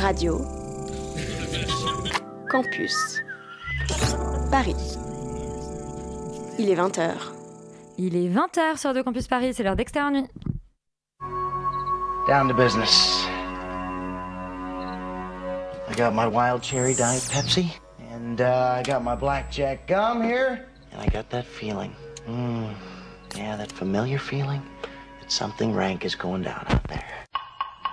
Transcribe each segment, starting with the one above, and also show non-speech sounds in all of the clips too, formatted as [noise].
Radio. Campus. Paris. Il est 20h. Il est 20h sur Radio Campus Paris, c'est l'heure d'extérieur nuit. Down to business. I got my wild cherry diet Pepsi, and uh, I got my blackjack gum here, and I got that feeling. Mm, yeah, that familiar feeling that something rank is going down out there.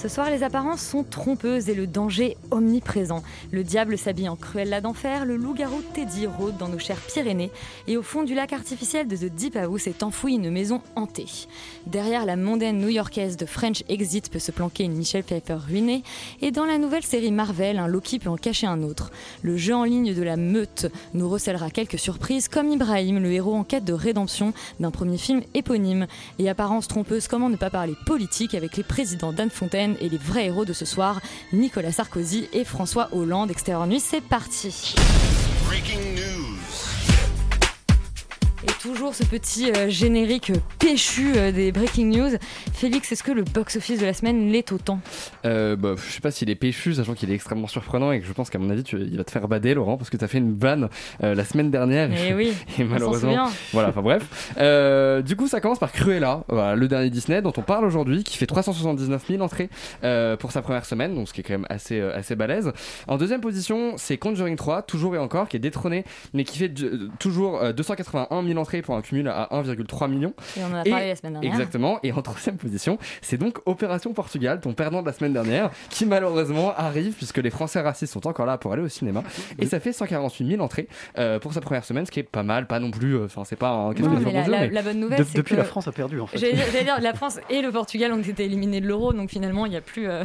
Ce soir, les apparences sont trompeuses et le danger omniprésent. Le diable s'habille en Cruella d'enfer, le loup-garou Teddy rôde dans nos chères Pyrénées, et au fond du lac artificiel de The Deep House est enfouie une maison hantée. Derrière la mondaine new-yorkaise de French Exit peut se planquer une Michelle Pfeiffer ruinée, et dans la nouvelle série Marvel, un Loki peut en cacher un autre. Le jeu en ligne de la meute nous recèlera quelques surprises, comme Ibrahim, le héros en quête de rédemption d'un premier film éponyme. Et apparence trompeuse, comment ne pas parler politique avec les présidents d'Anne Fontaine et les vrais héros de ce soir, Nicolas Sarkozy et François Hollande. Extérieur nuit, c'est parti. Et toujours ce petit euh, générique péchu euh, des breaking news. Félix, est-ce que le box-office de la semaine l'est autant? Euh, bah, je sais pas s'il est péchu, sachant qu'il est extrêmement surprenant et que je pense qu'à mon avis, tu- il va te faire bader, Laurent, parce que tu as fait une vanne euh, la semaine dernière. Eh oui, [laughs] et on s'en malheureusement, voilà, enfin bref. Euh, du coup, ça commence par Cruella, voilà, le dernier Disney dont on parle aujourd'hui, qui fait 379 000 entrées euh, pour sa première semaine, donc ce qui est quand même assez, euh, assez balèze. En deuxième position, c'est Conjuring 3, toujours et encore, qui est détrôné, mais qui fait euh, toujours euh, 281 000 entrées pour un cumul à 1,3 million. Et on en a Et- parlé la semaine dernière. Exactement. Et en troisième position, c'est donc Opération Portugal, ton perdant de la semaine dernière, qui malheureusement arrive puisque les Français racistes sont encore là pour aller au cinéma. Et ça fait 148 000 entrées euh, pour sa première semaine, ce qui est pas mal, pas non plus. euh, Enfin, c'est pas un Non, café mais la, bonjour, la- mais- la bonne nouvelle, De- c'est depuis que... la France a perdu en fait. J'allais dire, j'allais dire, la France et le Portugal ont été éliminés de l'euro, donc finalement, il n'y a plus... euh,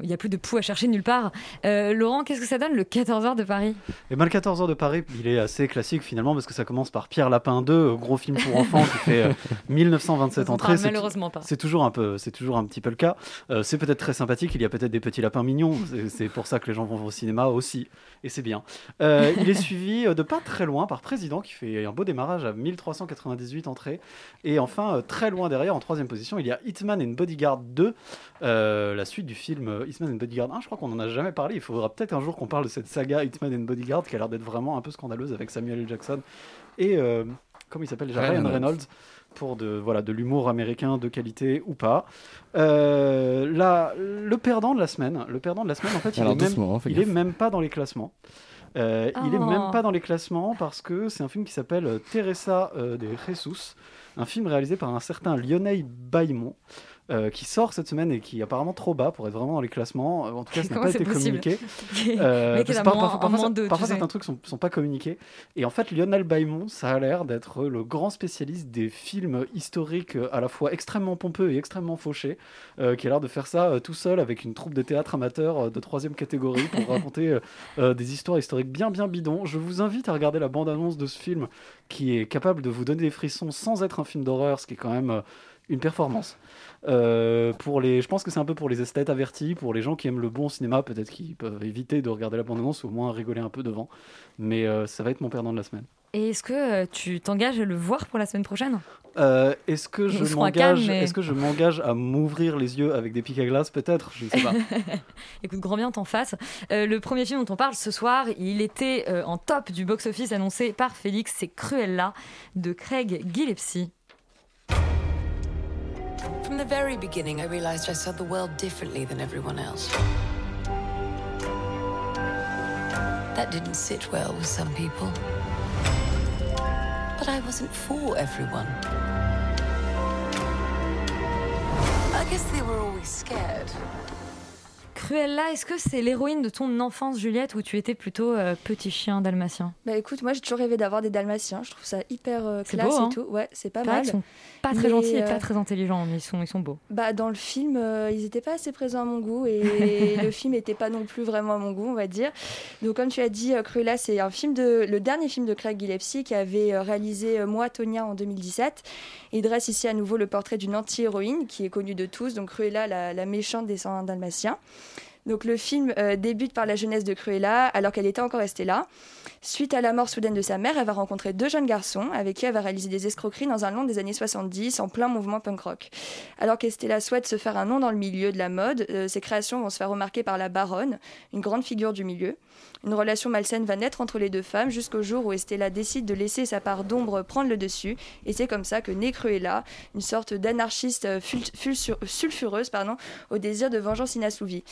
Il n'y a plus de poux à chercher nulle part. Euh, Laurent, qu'est-ce que ça donne le 14h de Paris? Et ben le 14h de Paris, il est assez classique finalement parce que ça commence par Pierre Lapin 2, euh, gros film pour enfants qui fait euh, [laughs] 1927 On en entrées. malheureusement pas. C'est toujours un peu, c'est toujours un petit peu le cas. Euh, c'est peut-être très sympathique. Il y a peut-être des petits lapins mignons. C'est- pour ça que les gens vont au cinéma aussi, et c'est bien. Euh, il est suivi euh, de pas très loin par Président qui fait un beau démarrage à 1398 entrées. Et enfin, euh, très loin derrière, en troisième position, il y a Hitman and Bodyguard 2, euh, la suite du film euh, Hitman and Bodyguard 1. Je crois qu'on en a jamais parlé. Il faudra peut-être un jour qu'on parle de cette saga Hitman and Bodyguard qui a l'air d'être vraiment un peu scandaleuse avec Samuel L. Jackson et euh, comment il s'appelle déjà Ryan Reynolds. Reynolds pour de voilà de l'humour américain de qualité ou pas. Euh, là, le perdant de la semaine, le perdant de la semaine, en fait, il, Alors, est même, hein, fais il est gaffe. même pas dans les classements. Euh, Il est Oh. même pas dans les classements parce que c'est un film qui s'appelle euh, Teresa euh, de Jesus, un film réalisé par un certain Lionel Baimon. Euh, qui sort cette semaine et qui est apparemment trop bas pour être vraiment dans les classements. Euh, En tout cas, ça n'a pas été communiqué. [laughs] Euh, par- parfois, ça- deux, parfois, sais. certains trucs sont, sont pas communiqués. Et en fait, Lionel Baimon, ça a l'air d'être le grand spécialiste des films historiques à la fois extrêmement pompeux et extrêmement fauchés, euh, qui a l'air de faire ça tout seul avec une troupe de théâtre amateur de troisième catégorie pour [laughs] raconter des histoires historiques bien bien bidons. Je vous invite à regarder la bande-annonce de ce film qui est capable de vous donner des frissons sans être un film d'horreur, ce qui est quand même une performance. Euh, pour les, je pense que c'est un peu pour les esthètes avertis, pour les gens qui aiment le bon cinéma, peut-être qu'ils peuvent éviter de regarder la bande-annonce ou au moins rigoler un peu devant. Mais euh, ça va être mon perdant de la semaine. Et est-ce que euh, tu t'engages à le voir pour la semaine prochaine? Euh, est-ce que je m'engage, mais- est-ce que je m'engage à m'ouvrir les yeux avec des pics à glace, peut-être Je ne sais pas. [laughs] Écoute, grand bien t'en face. Euh, le premier film dont on parle ce soir, il était euh, en top du box-office annoncé par Félix, c'est Cruella de Craig Gillespie. From the very beginning, I realized I saw the world differently than everyone else. That didn't sit well with some people. But I wasn't for everyone. I guess they were always scared. Cruella, est-ce que c'est l'héroïne de ton enfance, Juliette, ou tu étais plutôt euh, petit chien dalmatien? Bah écoute, moi j'ai toujours rêvé d'avoir des dalmatiens. Je trouve ça hyper euh, classe beau, hein. et tout. Ouais, c'est pas mal. Ils sont pas très Mais, gentils et euh, pas très intelligents, mais ils sont, ils sont beaux. Bah, dans le film, euh, ils n'étaient pas assez présents à mon goût et [laughs] le film n'était pas non plus vraiment à mon goût, on va dire. Donc, comme tu as dit, euh, Cruella, c'est un film de, le dernier film de Craig Gillespie qui avait euh, réalisé euh, Moi, Tonya en 2017. Il dresse ici à nouveau le portrait d'une anti-héroïne qui est connue de tous, donc Cruella, la, la méchante des 101 dalmatiens. Donc le film euh, débute par la jeunesse de Cruella alors qu'elle était encore restée là. Suite à la mort soudaine de sa mère, elle va rencontrer deux jeunes garçons avec qui elle va réaliser des escroqueries dans un long des années 70 en plein mouvement punk rock. Alors qu'Estella souhaite se faire un nom dans le milieu de la mode, euh, ses créations vont se faire remarquer par la baronne, une grande figure du milieu. Une relation malsaine va naître entre les deux femmes jusqu'au jour où Estella décide de laisser sa part d'ombre prendre le dessus. Et c'est comme ça que naît Cruella, une sorte d'anarchiste euh, sulfureuse pardon, au désir de vengeance inassouvi.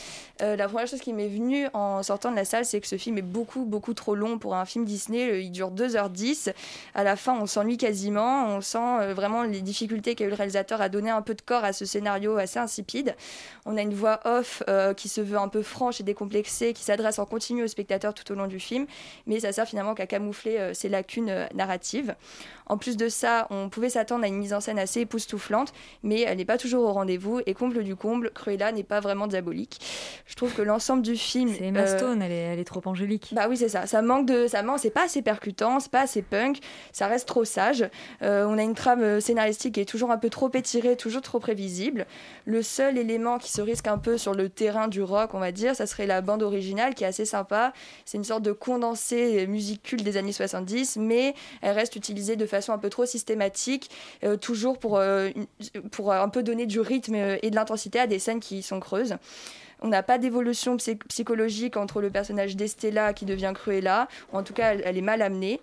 Euh, la première chose qui m'est venue en sortant de la salle, c'est que ce film est beaucoup, beaucoup trop long pour un film Disney. Euh, Il dure 2h10. À la fin, on s'ennuie quasiment. On sent euh, vraiment les difficultés qu'a eu le réalisateur à donner un peu de corps à ce scénario assez insipide. On a une voix off euh, qui se veut un peu franche et décomplexée, qui s'adresse en continu au spectateur tout au long du film, mais ça sert finalement qu'à camoufler euh, ses lacunes euh, narratives. En plus de ça, on pouvait s'attendre à une mise en scène assez époustouflante, mais elle n'est pas toujours au rendez-vous. Et comble du comble, Cruella n'est pas vraiment diabolique. Je trouve que l'ensemble du film. C'est Emma Stone, elle est, elle est trop angélique. bah oui, c'est ça. Ça manque de, C'est pas assez percutant, c'est pas assez punk. Ça reste trop sage. Euh, on a une trame euh, scénaristique qui est toujours un peu trop étirée, toujours trop prévisible. Le seul élément qui se risque un peu sur le terrain du rock, on va dire, ça serait la bande originale qui est assez sympa. C'est une sorte de condensé musique culte des années 70, mais elle reste utilisée de façon un peu trop systématique, euh, toujours pour, euh, pour un peu donner du rythme euh, et de l'intensité à des scènes qui sont creuses. On n'a pas d'évolution psy- psychologique entre le personnage d'Estella qui devient Cruella, en tout cas elle, est mal amenée.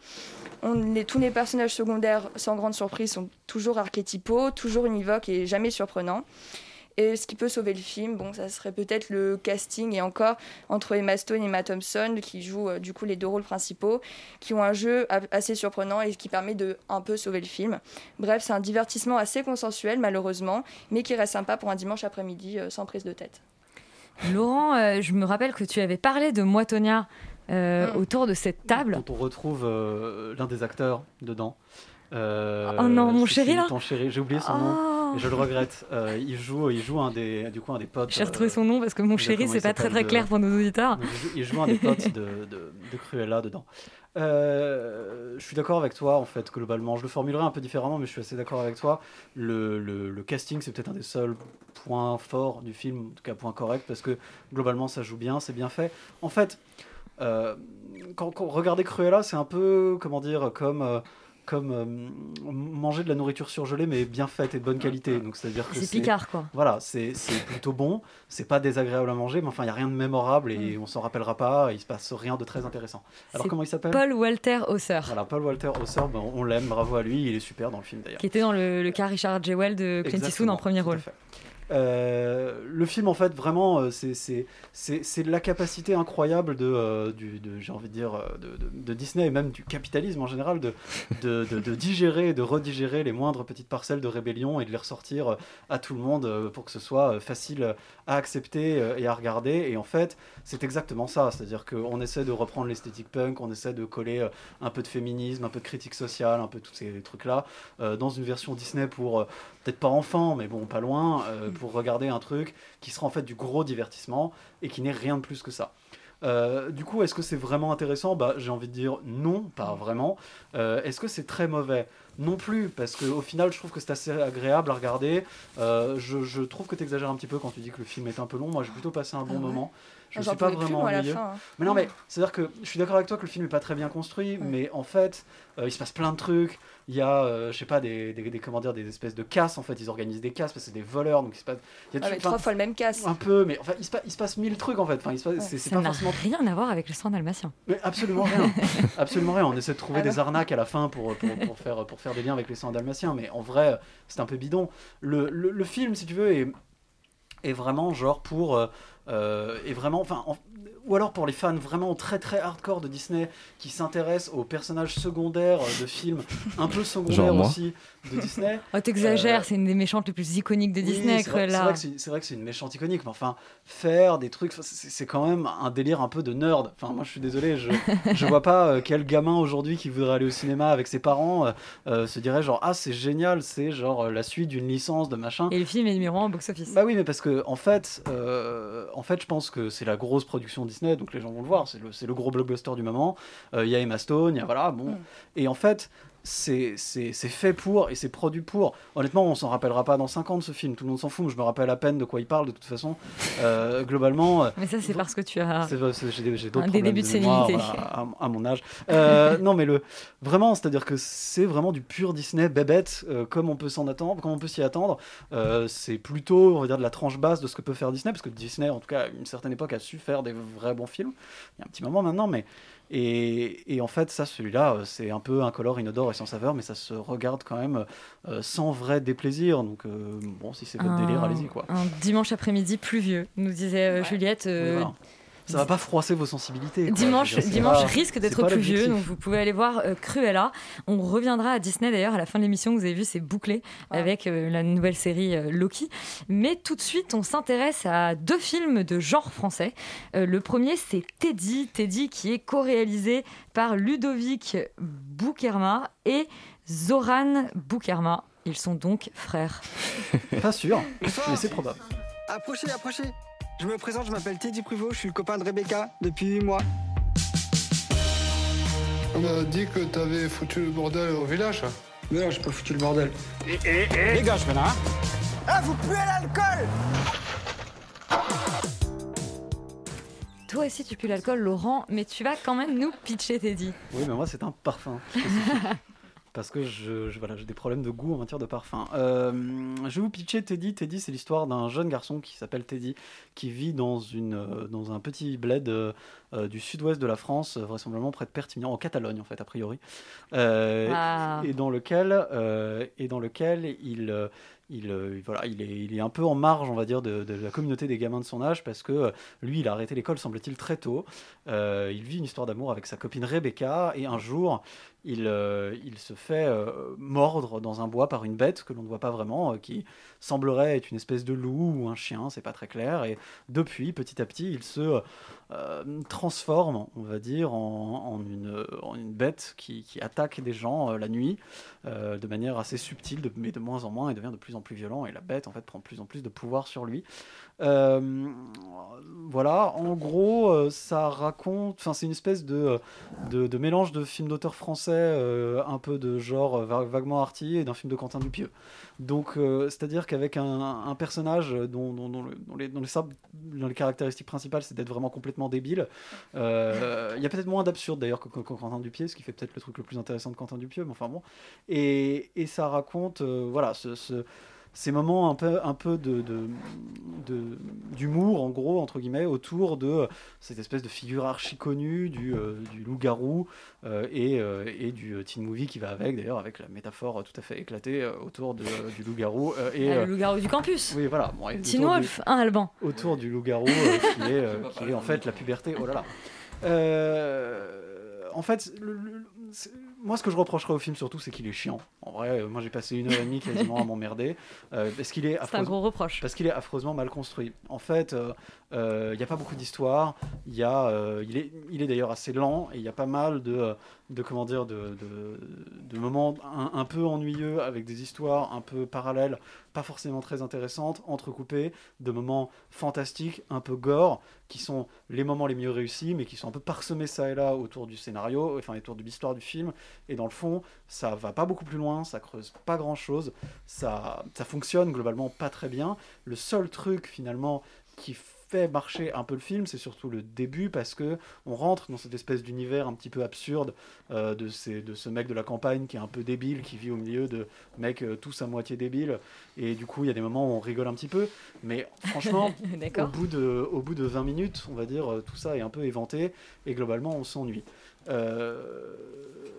Tous les personnages secondaires, sans grande surprise, sont toujours archétypaux, toujours univoques et jamais surprenants. Et ce qui peut sauver le film, bon, ça serait peut-être le casting et encore entre Emma Stone et Emma Thompson qui jouent euh, du coup les deux rôles principaux, qui ont un jeu assez surprenant et qui permet de un peu sauver le film. Bref, c'est un divertissement assez consensuel malheureusement, mais qui reste sympa pour un dimanche après-midi euh, sans prise de tête. Laurent, euh, je me rappelle que tu avais parlé de moi, Tonya, euh, Mm. autour de cette table. Dont on retrouve euh, l'un des acteurs dedans. Euh, Oh non, mon chéri, c'est là Ton chéri, j'ai oublié son Oh. nom. Et je le regrette. Euh, il joue, il joue un des, du coup un des potes. J'ai retrouvé euh, son nom parce que mon chéri, c'est pas très très de- clair pour nos auditeurs. Donc, il joue- il joue un des [laughs] potes de, de, de Cruella dedans. Euh, je suis d'accord avec toi, en fait, globalement. Je le formulerai un peu différemment, mais je suis assez d'accord avec toi. Le, le- le casting, c'est peut-être un des seuls points forts du film, en tout cas point correct, parce que globalement, ça joue bien, c'est bien fait. En fait, euh, quand, quand regardez Cruella, c'est un peu, comment dire, comme. Comme euh, manger de la nourriture surgelée mais bien faite et de bonne qualité. Donc c'est à dire que C'est Picard, quoi. voilà c'est c'est plutôt bon. C'est pas désagréable à manger mais enfin il y a rien de mémorable et on s'en rappellera pas. Il se passe rien de très intéressant. Alors comment il s'appelle? Paul Walter Hauser, voilà Paul Walter Hauser ben, on l'aime bravo à lui il est super dans le film d'ailleurs. Qui était dans le, le cas Richard Jewell de Clint Eastwood en premier tout à rôle. fait. Euh, le film, en fait, vraiment, euh, c'est- la capacité incroyable de, Disney et même du capitalisme en général, de, de, digérer et de redigérer les moindres petites parcelles de rébellion et de les ressortir euh, à tout le monde pour que ce soit facile à accepter et à regarder. Et en fait, c'est exactement ça. C'est-à-dire qu'on essaie de reprendre l'esthétique punk, on essaie de coller un peu de féminisme, un peu de critique sociale, un peu tous ces trucs-là, dans une version Disney pour, peut-être pas enfant, mais bon, pas loin, euh, pour regarder un truc qui sera en fait du gros divertissement et qui n'est rien de plus que ça. Euh, du coup, est-ce que c'est vraiment intéressant? Bah, J'ai envie de dire non, pas vraiment. Euh, est-ce que c'est très mauvais? Non plus, parce qu'au final, je trouve que c'est assez agréable à regarder. Euh, je, je trouve que tu exagères un petit peu quand tu dis que le film est un peu long. Moi, j'ai plutôt passé un bon Ah ouais? moment. Je ne suis pas plus, vraiment moi, à la ennuyeux. fin, hein. Mais non, mais c'est-à-dire que je suis d'accord avec toi que le film n'est pas très bien construit, mais en fait, euh, il se passe plein de trucs. Il y a, euh, je sais pas, des, des, des- comment dire, des espèces de casses. En fait, ils organisent des casses parce que c'est des voleurs, donc il se passe. Il y a Ah, tout- mais trois fois le même casse. Un peu, mais enfin, il se, passe, il se passe mille trucs en fait. Enfin, il se passe, c'est, c'est Ça pas n'a forcément rien à voir avec le sang dalmatien. mais absolument rien. [laughs] absolument rien. On essaie de trouver Ah des arnaques à la fin pour, pour, pour faire, pour faire des liens avec les sangs dalmatiens. Mais en vrai, c'est un peu bidon. Le, le, le film, si tu veux, est, est vraiment genre pour, euh, euh, est vraiment, enfin, en- ou alors pour les fans vraiment très très hardcore de Disney qui s'intéressent aux personnages secondaires de films un peu secondaires aussi de Disney. Oh, t'exagères, Euh, c'est une des méchantes les plus iconiques de oui, Disney, c'est vrai, c'est Cruella. vrai que c'est- c'est vrai que c'est une méchante iconique, mais enfin, faire des trucs, c'est quand même un délire un peu de nerd. Enfin, moi, je suis désolé, je, je vois pas euh, quel gamin aujourd'hui qui voudrait aller au cinéma avec ses parents euh, euh, se dirait genre ah c'est génial, c'est genre euh, la suite d'une licence de machin. Et le film est numéro 1 au box-office. Bah oui, mais parce que en fait, euh, en fait, je pense que c'est la grosse production Disney, donc les gens vont le voir. C'est le, gros blockbuster du moment. Euh, Il y a Emma Stone, il y a voilà, bon. Et en fait, c'est fait pour et c'est produit pour. Honnêtement, on s'en rappellera pas dans 5 ans de ce film. Tout le monde s'en fout. mais Je me rappelle à peine de quoi il parle de toute façon. Euh, globalement. euh, Mais ça, c'est parce que tu as j'ai d'autres des débuts de mémoire, sénilité. voilà, à, à mon âge. Euh, [laughs] non, mais le vraiment, c'est-à-dire que c'est vraiment du pur Disney bébête, euh, comme on peut s'en attendre, comme on peut s'y attendre. C'est plutôt, on va dire, de la tranche basse de ce que peut faire Disney, parce que Disney, en tout cas, à une certaine époque, a su faire des vrais bons films. Il y a un petit moment maintenant, mais et, et en fait, ça, celui-là, euh, c'est un peu incolore, inodore et sans saveur, mais ça se regarde quand même euh, sans vrai déplaisir. Donc, euh, bon, si c'est votre délire, allez-y, quoi. Un dimanche après-midi pluvieux, nous disait euh, Juliette. Euh, voilà. Ça va pas froisser vos sensibilités. quoi. Dimanche, dimanche pas- risque d'être pluvieux, donc vous pouvez aller voir euh, Cruella. On reviendra à Disney d'ailleurs à la fin de l'émission. Vous avez vu, c'est bouclé avec euh, la nouvelle série euh, Loki. Mais tout de suite, on s'intéresse à deux films de genre français. Euh, le premier, c'est Teddy, Teddy qui est co-réalisé par Ludovic Boukerma et Zoran Boukerma. Ils sont donc frères. Pas sûr, mais c'est probable. Approchez, approchez. Je me présente, je m'appelle Teddy Pruvot, je suis le copain de Rebecca depuis 8 mois. On m'a dit que t'avais foutu le bordel au village. Mais non, j'ai pas foutu le bordel. Et, et, et... Dégage maintenant, hein Ah, vous puez l'alcool Toi aussi, tu pues l'alcool, Laurent, mais tu vas quand même nous pitcher Teddy. Oui, mais moi, c'est un parfum. [laughs] Parce que je, je- voilà, j'ai des problèmes de goût en matière de parfum. Euh, je vais vous pitcher Teddy. Teddy, c'est l'histoire d'un jeune garçon qui s'appelle Teddy, qui vit dans, une, euh, dans un petit bled euh, du sud-ouest de la France, vraisemblablement près de Perpignan, en Catalogne en fait, a priori. Ah. Et dans lequel, et dans lequel il, il, voilà, il, est, il est un peu en marge, on va dire, de, de la communauté des gamins de son âge, parce que lui, il a arrêté l'école, semble-t-il, très tôt. Il vit une histoire d'amour avec sa copine Rebecca, et un jour, il, euh, il se fait euh, mordre dans un bois par une bête que l'on ne voit pas vraiment, euh, qui semblerait être une espèce de loup ou un chien, c'est pas très clair. Et depuis, petit à petit, il se transforme, on va dire, en, une, bête qui, attaque des gens la nuit de manière assez subtile, de- mais de moins en moins, et devient de plus en plus violent. Et la bête, en fait, prend de plus en plus de pouvoir sur lui. Euh, voilà, en gros, euh, ça raconte, enfin, c'est une espèce de, de, mélange de films d'auteurs français, euh, un peu de genre va- vaguement arty, et d'un film de Quentin Dupieux. Donc, c'est-à-dire qu'avec un, personnage dont, dont- dont le- dont les, caractéristiques principales, c'est d'être vraiment complètement débile. Il y a peut-être moins d'absurde d'ailleurs que, que- que Quentin Dupieux, ce qui fait peut-être le truc le plus intéressant de Quentin Dupieux, mais enfin bon. Et, et ça raconte, voilà, ce- ces moments un peu, un peu de, d'humour, en gros, entre guillemets, autour de cette espèce de figure archi connue du, euh, du loup-garou euh, et, euh, et du euh, teen movie qui va avec, d'ailleurs, avec la métaphore euh, tout à fait éclatée euh, autour de, du loup-garou. euh, et, Ah, euh, le loup-garou du campus. Oui, voilà. Bon, Teen Wolf, un Alban. autour du loup-garou euh, qui, est, euh, qui est en fait la puberté. Oh là là. Euh, en fait, le- le- c'est- moi, ce que je reprocherais au film surtout, c'est qu'il est chiant. En vrai, euh, moi, j'ai passé une heure et demie quasiment à m'emmerder euh, parce qu'il est. C'est un gros reproche. Parce qu'il est affreusement mal construit. En fait, euh, euh, il n'y a pas beaucoup d'histoire. Il y a, euh, il est, il est d'ailleurs assez lent et il y a pas mal de, euh, de comment dire, de, de, de moments un, un peu ennuyeux avec des histoires un peu parallèles, pas forcément très intéressantes, entrecoupées de moments fantastiques, un peu gore, qui sont les moments les mieux réussis, mais qui sont un peu parsemés ça et là autour du scénario, enfin autour de l'histoire du film. Et dans le fond, ça va pas beaucoup plus loin, ça creuse pas grand chose, ça, ça fonctionne globalement pas très bien. Le seul truc finalement qui fait marcher un peu le film, c'est surtout le début parce que on rentre dans cette espèce d'univers un petit peu absurde euh, de, ces, de ce mec de la campagne qui est un peu débile, qui vit au milieu de mecs euh, tous à moitié débiles. Et du coup, il y a des moments où on rigole un petit peu. Mais franchement, [laughs] au bout, de, au bout de 20 minutes, on va dire, euh, tout ça est un peu éventé et globalement, on s'ennuie. Euh,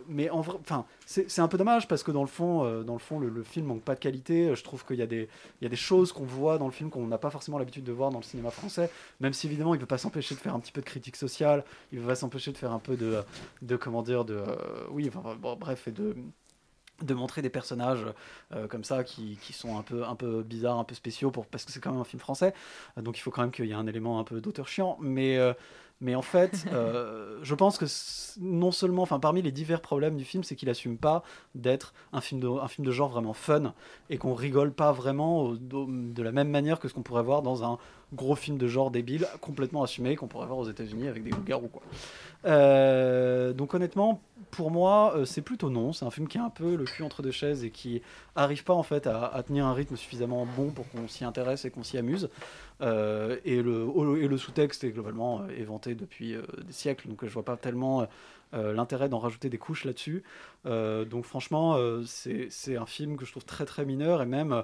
mais en vrai, enfin, c'est un peu dommage parce que dans le fond, euh, dans le, fond le, film manque pas de qualité. Je trouve qu'il y, a des- y a des choses qu'on voit dans le film qu'on n'a pas forcément l'habitude de voir dans le cinéma français. Même si évidemment, il ne peut pas s'empêcher de faire un petit peu de critique sociale, il ne peut pas s'empêcher de faire un peu de, de comment dire, de, euh, oui, enfin, bon, bref, et de de montrer des personnages euh, comme ça qui, qui sont un peu, un peu bizarres, un peu spéciaux, pour, parce que c'est quand même un film français. Euh, donc il faut quand même qu'il y ait un élément un peu d'auteur chiant. Mais, euh, mais en fait, [laughs] euh, je pense que non seulement, enfin parmi les divers problèmes du film, c'est qu'il assume pas d'être un film de, un film de genre vraiment fun et qu'on rigole pas vraiment au- au- de la même manière que ce qu'on pourrait voir dans un gros film de genre débile complètement assumé qu'on pourrait voir aux États-Unis avec des loups-garous quoi. Donc honnêtement, pour moi, euh, c'est plutôt non. C'est un film qui a un peu le cul entre deux chaises et qui arrive pas en fait à, tenir un rythme suffisamment bon pour qu'on s'y intéresse et qu'on s'y amuse. Euh, et le, et le sous-texte est globalement euh, éventé depuis des siècles, donc je vois pas tellement l'intérêt d'en rajouter des couches là-dessus. Donc franchement, c'est un film que je trouve très très mineur et même,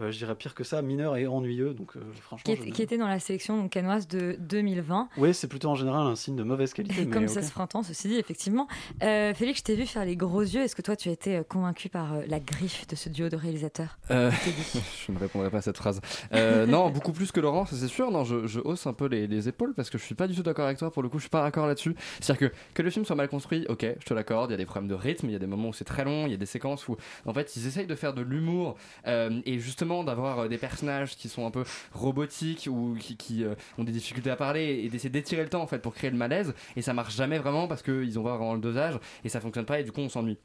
euh, je dirais pire que ça, mineur et ennuyeux. Donc euh, franchement, Qui, je est- ne- qui était dans la sélection donc, canoise de 2020. oui, c'est plutôt en général un signe de mauvaise qualité. Et mais comme ça se printemps, ceci dit, effectivement. Euh, Félix, je t'ai vu faire les gros yeux. Est-ce que toi, tu as été convaincu par euh, la griffe de ce duo de réalisateurs Euh, [laughs] je ne répondrai pas à cette phrase. Euh, non, beaucoup plus que Laurent, ça c'est sûr. Non, je, je hausse un peu les, les épaules parce que je suis pas du tout d'accord avec toi. Pour le coup, je suis pas d'accord là-dessus. C'est-à-dire que que le film soit mal construit, ok, je te l'accorde. Il y a des problèmes de rythme, il y a des moments où c'est très long, il y a des séquences où en fait ils essayent de faire de l'humour euh, et justement d'avoir euh, des personnages qui sont un peu robotiques ou qui, euh, ont des difficultés à parler et d'essayer d'étirer le temps en fait pour créer le malaise. Et ça marche jamais vraiment parce qu'ils ont pas vraiment le dosage et ça fonctionne pas et du coup on s'ennuie.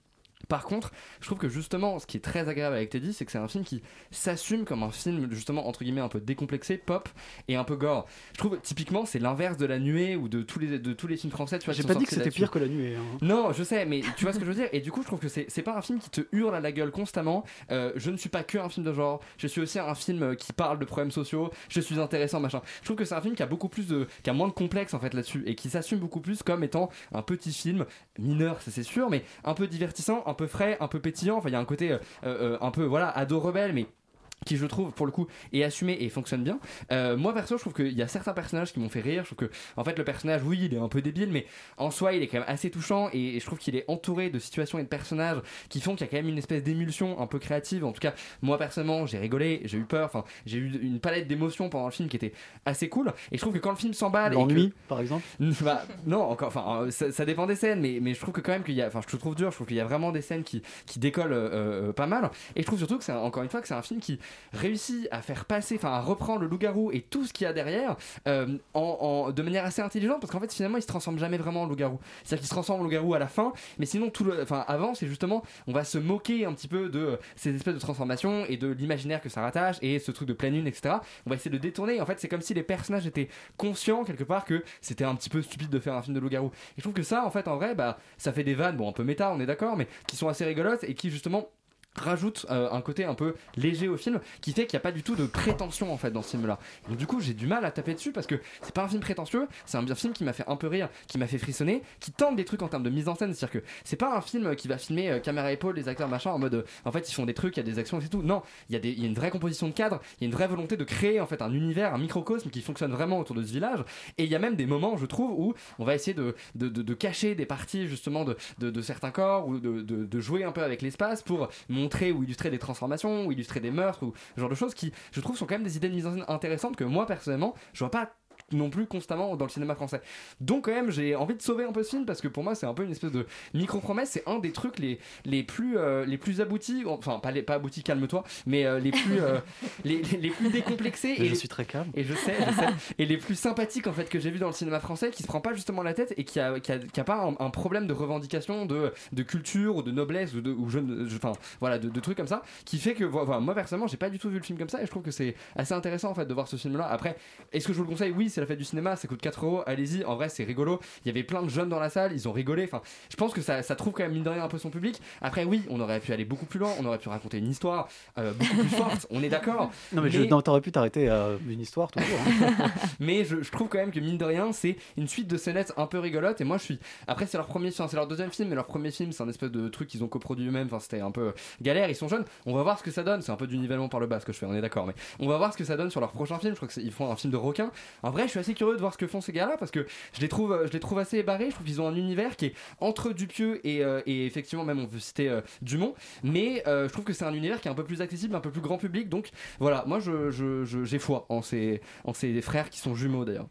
Par contre, je trouve que justement, ce qui est très agréable avec Teddy, c'est que c'est un film qui s'assume comme un film justement entre guillemets un peu décomplexé, pop et un peu gore. Je trouve typiquement c'est l'inverse de La Nuée ou de tous les de tous les films français. Tu vois, J'ai pas dit que c'était pire que La Nuée, hein. Non, je sais, mais tu vois ce que je veux dire? Et du coup, je trouve que c'est c'est pas un film qui te hurle à la gueule constamment. Euh, je ne suis pas que un film de genre. Je suis aussi un film euh, qui parle de problèmes sociaux. Je suis intéressant, machin. Je trouve que c'est un film qui a beaucoup plus de, qui a moins de complexe en fait là-dessus et qui s'assume beaucoup plus comme étant un petit film mineur, c'est sûr, mais un peu divertissant, un peu frais, un peu pétillant. Enfin, il y a un côté euh, euh, un peu voilà ado rebelle, mais qui je trouve pour le coup est assumé et fonctionne bien. Euh, moi perso je trouve qu'il y a certains personnages qui m'ont fait rire. Je trouve que en fait le personnage oui il est un peu débile mais en soi il est quand même assez touchant et, et je trouve qu'il est entouré de situations et de personnages qui font qu'il y a quand même une espèce d'émulsion un peu créative. En tout cas moi personnellement j'ai rigolé, j'ai eu peur, enfin j'ai eu une palette d'émotions pendant le film qui était assez cool et je trouve que quand le film s'emballe et que- L'ennui, par exemple bah, non, encore, enfin, euh, ça, ça dépend des scènes, mais, mais je trouve que quand même qu'il y a, enfin, je trouve dur, je trouve qu'il y a vraiment des scènes qui, qui décollent euh, pas mal, et je trouve surtout que c'est, encore une fois, que c'est un film qui réussit à faire passer, enfin, à reprendre le loup-garou et tout ce qu'il y a derrière, euh, en, de manière assez intelligente, parce qu'en fait, finalement, il se transforme jamais vraiment en loup-garou. C'est-à-dire qu'il se transforme en loup-garou à la fin, mais sinon, tout le, enfin, avant, c'est justement, on va se moquer un petit peu de ces espèces de transformations et de l'imaginaire que ça rattache et ce truc de pleine lune, etc. On va essayer de détourner. En fait, c'est comme si les personnages étaient conscients quelque part que c'était un petit peu stupide de faire un film de loup-garou. Et je trouve que ça, en fait, en vrai, bah, ça fait des vannes, bon, un peu méta, on est d'accord, mais qui sont assez rigolotes et qui justement rajoute euh, un côté un peu léger au film qui fait qu'il n'y a pas du tout de prétention en fait dans ce film là donc du coup j'ai du mal à taper dessus parce que c'est pas un film prétentieux c'est un bien film qui m'a fait un peu rire qui m'a fait frissonner qui tente des trucs en termes de mise en scène. C'est à dire que c'est pas un film qui va filmer euh, caméra épaule les acteurs machin en mode euh, en fait ils font des trucs il y a des actions et tout. Non il y, a une vraie composition de cadre il y a une vraie volonté de créer en fait un univers un microcosme qui fonctionne vraiment autour de ce village. Et il y a même des moments je trouve où on va essayer de, de, de- cacher des parties justement de, de, certains corps ou de jouer un peu avec l'espace pour montrer ou illustrer des transformations ou illustrer des meurtres ou ce genre de choses qui je trouve sont quand même des idées de mise en scène intéressantes que moi personnellement je vois pas non plus constamment dans le cinéma français. Donc quand même j'ai envie de sauver un peu ce film parce que pour moi c'est un peu une espèce de micro promesse, c'est un des trucs les, les plus euh, les plus aboutis, enfin pas les pas aboutis calme-toi, mais euh, les plus euh, [laughs] les, les- les plus décomplexés et je suis très calme. et je sais, je sais. et les plus sympathiques en fait que j'ai vu dans le cinéma français, qui se prend pas justement la tête et qui a, qui a, qui a pas un, un problème de revendication, de, de culture ou de noblesse ou de, ou je, enfin voilà, de, de trucs comme ça, qui fait que vo- voilà, moi personnellement j'ai pas du tout vu le film comme ça et je trouve que c'est assez intéressant en fait de voir ce film-là. Après, est-ce que je vous le conseille? Oui, c'est la fête du cinéma, ça coûte 4 euros, allez-y. En vrai, c'est rigolo. Il y avait plein de jeunes dans la salle, ils ont rigolé. Enfin, je pense que ça, ça trouve quand même mine de rien un peu son public. Après, oui, on aurait pu aller beaucoup plus loin, on aurait pu raconter une histoire euh, beaucoup plus forte. On est d'accord. [laughs] Non, mais, je- non, t'aurais pu t'arrêter à une histoire toujours. hein. [laughs] mais je, je trouve quand même que mine de rien, c'est une suite de scénettes un peu rigolotes. Et moi, je suis. Après, c'est leur premier, enfin, c'est leur deuxième film, mais leur premier film, c'est un espèce de truc qu'ils ont coproduit eux-mêmes. Enfin, c'était un peu galère. Ils sont jeunes. On va voir ce que ça donne. C'est un peu du nivellement par le bas ce que je fais. On est d'accord, mais on va voir ce que ça donne sur leur prochain film. Je crois qu'ils font un film de requin. En vrai, je suis assez curieux de voir ce que font ces gars-là parce que je les trouve, je les trouve assez barrés. Je trouve qu'ils ont un univers qui est entre Dupieux et, euh, et effectivement même on veut citer euh, Dumont, mais euh, je trouve que c'est un univers qui est un peu plus accessible, un peu plus grand public. Donc voilà, moi je, je- je- j'ai foi en ces, en ces frères qui sont jumeaux d'ailleurs.